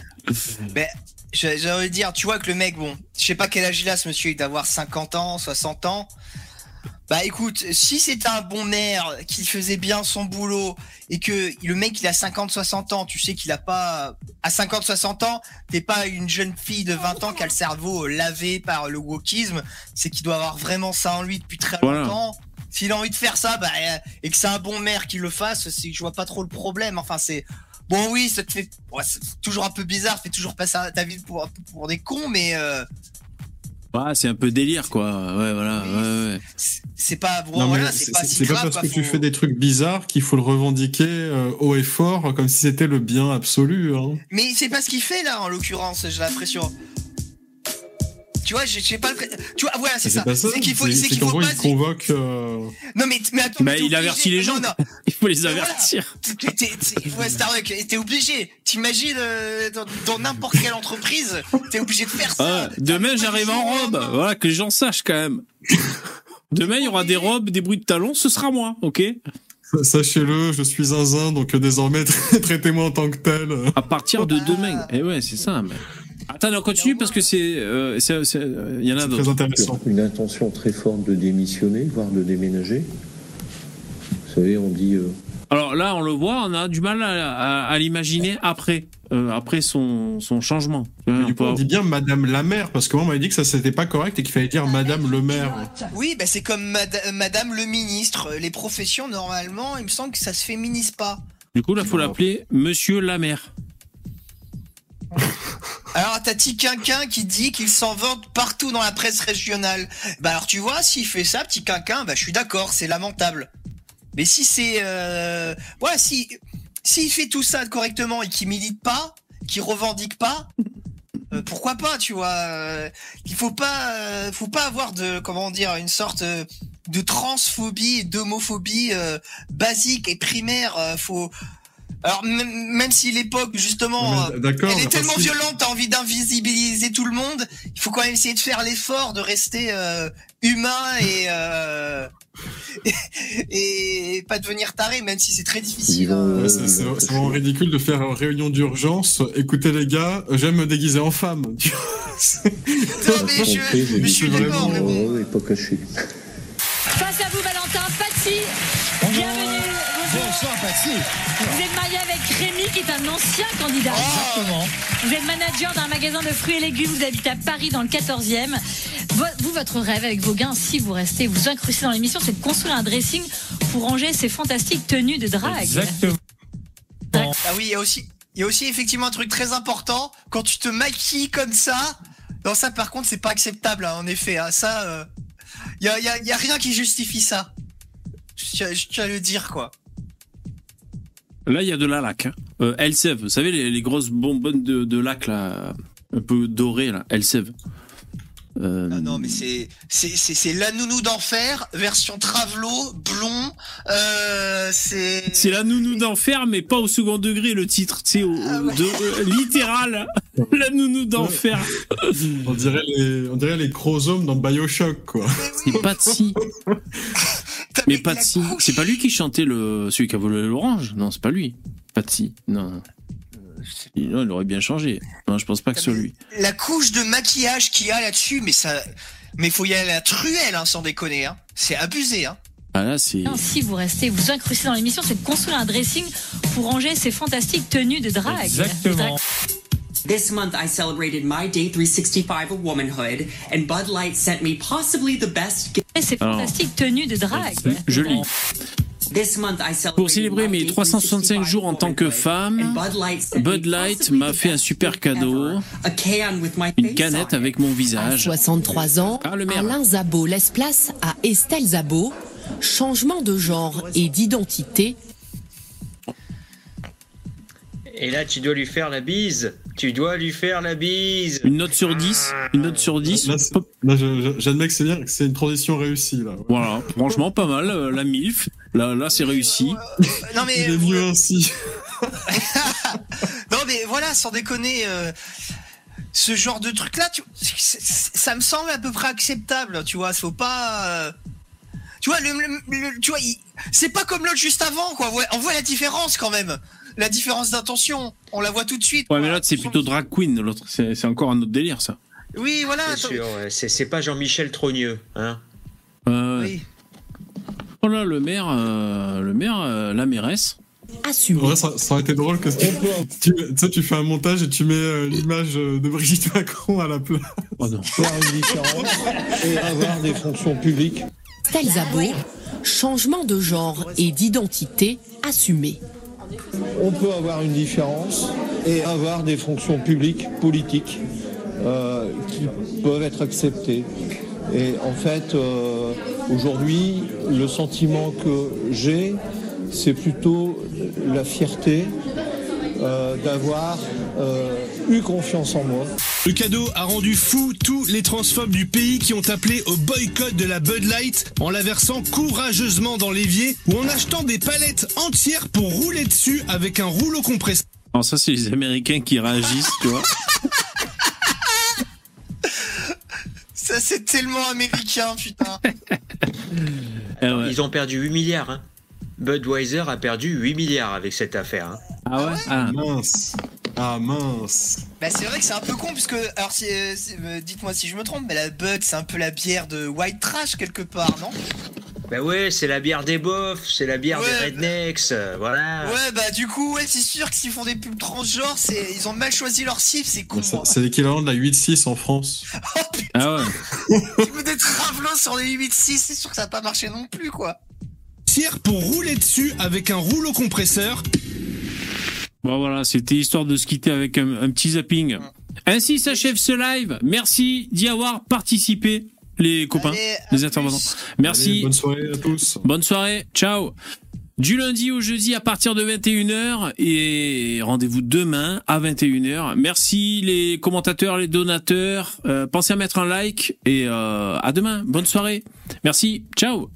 Mais j'ai j'ai envie de dire, tu vois que le mec, bon, je sais pas quel âge il a ce monsieur, il doit avoir 50 ans, 60 ans. Bah écoute, si c'était un bon maire qui faisait bien son boulot et que le mec il a 50-60 ans, tu sais qu'il a pas à 50-60 ans, t'es pas une jeune fille de 20 ans qui a le cerveau lavé par le wokisme, c'est qu'il doit avoir vraiment ça en lui depuis très Voilà. longtemps. S'il a envie de faire ça, bah, euh, et que c'est un bon maire qui le fasse, c'est, je vois pas trop le problème. Enfin, c'est bon, oui, ça te fait ouais, c'est toujours un peu bizarre, ça fait toujours passer ta vie pour, pour des cons, mais euh, Ah, c'est un peu délire, quoi. Ouais, voilà. Ouais, ouais. c'est pas bon, voilà, c'est pas si c'est pas grave. parce quoi, que tu fais des trucs bizarres qu'il faut le revendiquer euh, haut et fort, comme si c'était le bien absolu. Hein. Mais c'est pas ce qu'il fait là, en l'occurrence, j'ai l'impression. Tu vois, j'ai j'ai pas Tu vois, voilà, c'est ça. C'est qu'il faut, C'est qu'il faut pas. il convoque. euh, Non mais, mais attends. Bah, mais il avertit les gens. Non, non. Il faut les voilà. avertir. T'es- Ouais, Starbuck, t'es obligé. T'imagines euh, dans n'importe quelle entreprise, t'es obligé de faire ça. Ah, demain, j'arrive en robe. Voilà, que les gens sachent quand même. Demain, il y aura des robes, des bruits de talons, ce sera moi, ok? Sachez-le, je suis zinzin, donc euh, désormais traitez-moi en tant que tel. À partir de Ah. demain. Et ouais, c'est ça. Mais... Attends, on continue parce que c'est, euh, c'est- euh, il y en a C'est très d'autres. intéressant. Une intention très forte de démissionner, voire de déménager. Vous savez, on dit euh, Alors là, on le voit, on a du mal à, à- à l'imaginer après, euh, après son, son changement. Mais on du coup, peut- on dit bien Madame la maire, parce que moi, on m'avait dit que ça c'était pas correct et qu'il fallait dire Madame le maire. Oui, bah c'est comme mad- Madame le ministre. Les professions normalement, il me semble que ça se féminise pas. Du coup, là, faut l'appeler Monsieur la mère. Alors t'as petit quinquin qui dit qu'il s'en vante partout dans la presse régionale. Bah alors tu vois, s'il fait ça, petit quinquin, bah je suis d'accord, c'est lamentable. Mais si c'est, euh... voilà, si s'il fait tout ça correctement et qu'il milite pas, qu'il revendique pas, euh, pourquoi pas, tu vois euh, Il faut pas, euh, faut pas avoir de, comment dire, une sorte euh, de transphobie d'homophobie euh, basique et primaire. faut Alors même, si l'époque justement, euh, elle est enfin, tellement si- violente, t'as envie d'invisibiliser tout le monde. Il faut quand même essayer de faire l'effort de rester euh, humain et, euh, et pas devenir taré, même si c'est très difficile. Hein. Ouais, c'est vraiment ridicule de faire une réunion d'urgence. Écoutez les gars, j'aime me déguiser en femme. Non mais je, suis d'accord, mais bon. et pas caché. Face à vous. Bonjour. Bonsoir Patsy. Vous êtes marié avec Rémi, qui est un ancien candidat. Exactement. Vous êtes manager d'un magasin de fruits et légumes. Vous habitez à Paris, dans le 14e. Vo- Vous, votre rêve avec vos gains, si vous restez, vous incrustez dans l'émission, c'est de construire un dressing pour ranger ces fantastiques tenues de drague. Exactement. Ah oui, il y a aussi, il y a aussi effectivement un truc très important. Quand tu te maquilles comme ça, non ça par contre c'est pas acceptable hein, en effet. hein. ça, euh, il y, a, y a- y a rien qui justifie ça. Je tiens, je tiens à le dire quoi. Là, il y a de la laque. Hein. Euh, vous savez, les, grosses bonbonnes de, laque, là, un peu dorées, là, Elsev. Euh, Ah non mais c'est c'est c'est c'est la nounou d'enfer version Travelo blond. Euh, c'est C'est la nounou d'enfer, mais pas au second degré, le titre. C'est au, Ah ouais. de, euh, littéral. la nounou d'enfer. On dirait les, on dirait les chromosomes dans Bioshock, quoi. C'est Patsy. Putain, Mais la Patsy, couche- c'est pas lui qui chantait le, celui qui a volé l'orange? Non, c'est pas lui. Patsy, non. Non, il aurait bien changé. Non, je pense pas que ce soit lui. La couche de maquillage qu'il y a là-dessus, mais ça, mais faut y aller à la truelle hein, sans déconner. Hein. C'est abusé. Hein. Ah là, c'est. Non, si vous restez, vous incrustez dans l'émission, c'est de construire un dressing pour ranger ces fantastiques tenues de drague. Exactement. This month, I celebrated my day 365 of womanhood, and Bud Light sent me possibly the best gift. Ces fantastiques tenues de drague. Je lis. This month, I celebrated Pour célébrer my mes day 365 jours en tant que femme, Bud Light m'a fait un super gift cadeau. ever, a can with my Une canette avec mon À visage. 63 ans, Ah, le. Alain Zabot laisse place à Estelle Zabot. Changement de genre et d'identité. Et là, tu dois lui faire la bise. Tu dois lui faire la bise. Une note sur 10. Une note sur 10. Là, c'est- là, je- je- j'admets que c'est bien, que c'est une transition réussie, là. Voilà, franchement, pas mal. euh, La MILF. Là, là c'est réussi. Non mais Il est mieux ainsi. non mais voilà, sans déconner, euh, ce genre de truc là, tu, ça me semble à peu près acceptable. Tu vois, faut pas. euh, tu vois, le, le- le- tu vois, c'est pas comme l'autre juste avant, quoi. Ouais, on voit la différence quand même. La différence d'intention, on la voit tout de suite. Ouais, quoi. mais l'autre, c'est plutôt drag queen. L'autre, c'est encore un autre délire, ça. Oui, voilà. Bien attends- sûr, ouais. c'est c'est pas Jean-Michel Trogneux, hein. Euh, Oui. Oh là, le maire, euh, le maire, euh, la mairesse. Assumé. Ouais, ça, ça aurait été drôle que tu, tu, tu sais, tu fais un montage et tu mets euh, l'image de Brigitte Macron à la place. Oh non. Faire une différence et avoir des fonctions publiques Estelle Zabot. Changement de genre et d'identité assumé. on peut avoir une différence et avoir des fonctions publiques, politiques, euh, qui peuvent être acceptées. Et en fait, euh, aujourd'hui, le sentiment que j'ai, c'est plutôt la fierté euh, d'avoir euh, eu confiance en moi. Le cadeau a rendu fou tous les transphobes du pays qui ont appelé au boycott de la Bud Light en la versant courageusement dans l'évier ou en achetant des palettes entières pour rouler dessus avec un rouleau compresseur. Alors ça, c'est les Américains qui réagissent, tu vois. Ça, c'est tellement américain, putain. Ouais. Ils ont perdu 8 milliards, hein. Budweiser a perdu 8 milliards avec cette affaire. Hein. Ah ouais? Ah. Mince. Ah mince. Bah c'est vrai que c'est un peu con puisque alors si, euh, si- euh, dites-moi si je me trompe mais la Bud c'est un peu la bière de white trash quelque part non? Bah ouais, c'est la bière des bofs, c'est la bière Ouais, des rednecks, euh, voilà. Ouais bah du coup ouais c'est sûr que s'ils font des pubs transgenres c'est ils ont mal choisi leur cible c'est con. C'est hein. c'est l'équivalent de la 8-6 en France. Oh putain Ah ouais. tu mets des travelots sur les 8-6 c'est sûr que ça va pas marcher non plus quoi. Tiers pour rouler dessus avec un rouleau compresseur. Bon voilà, c'était histoire de se quitter avec un, un petit zapping. Ainsi s'achève ce live. Merci d'y avoir participé, les copains, Allez, les intervenants. Allez, Merci. bonne soirée à tous. Bonne soirée. Ciao. Du lundi au jeudi à partir de 21h et rendez-vous demain à 21h. Merci les commentateurs, les donateurs. Euh, pensez à mettre un like et euh, à demain. Bonne soirée. Merci. Ciao.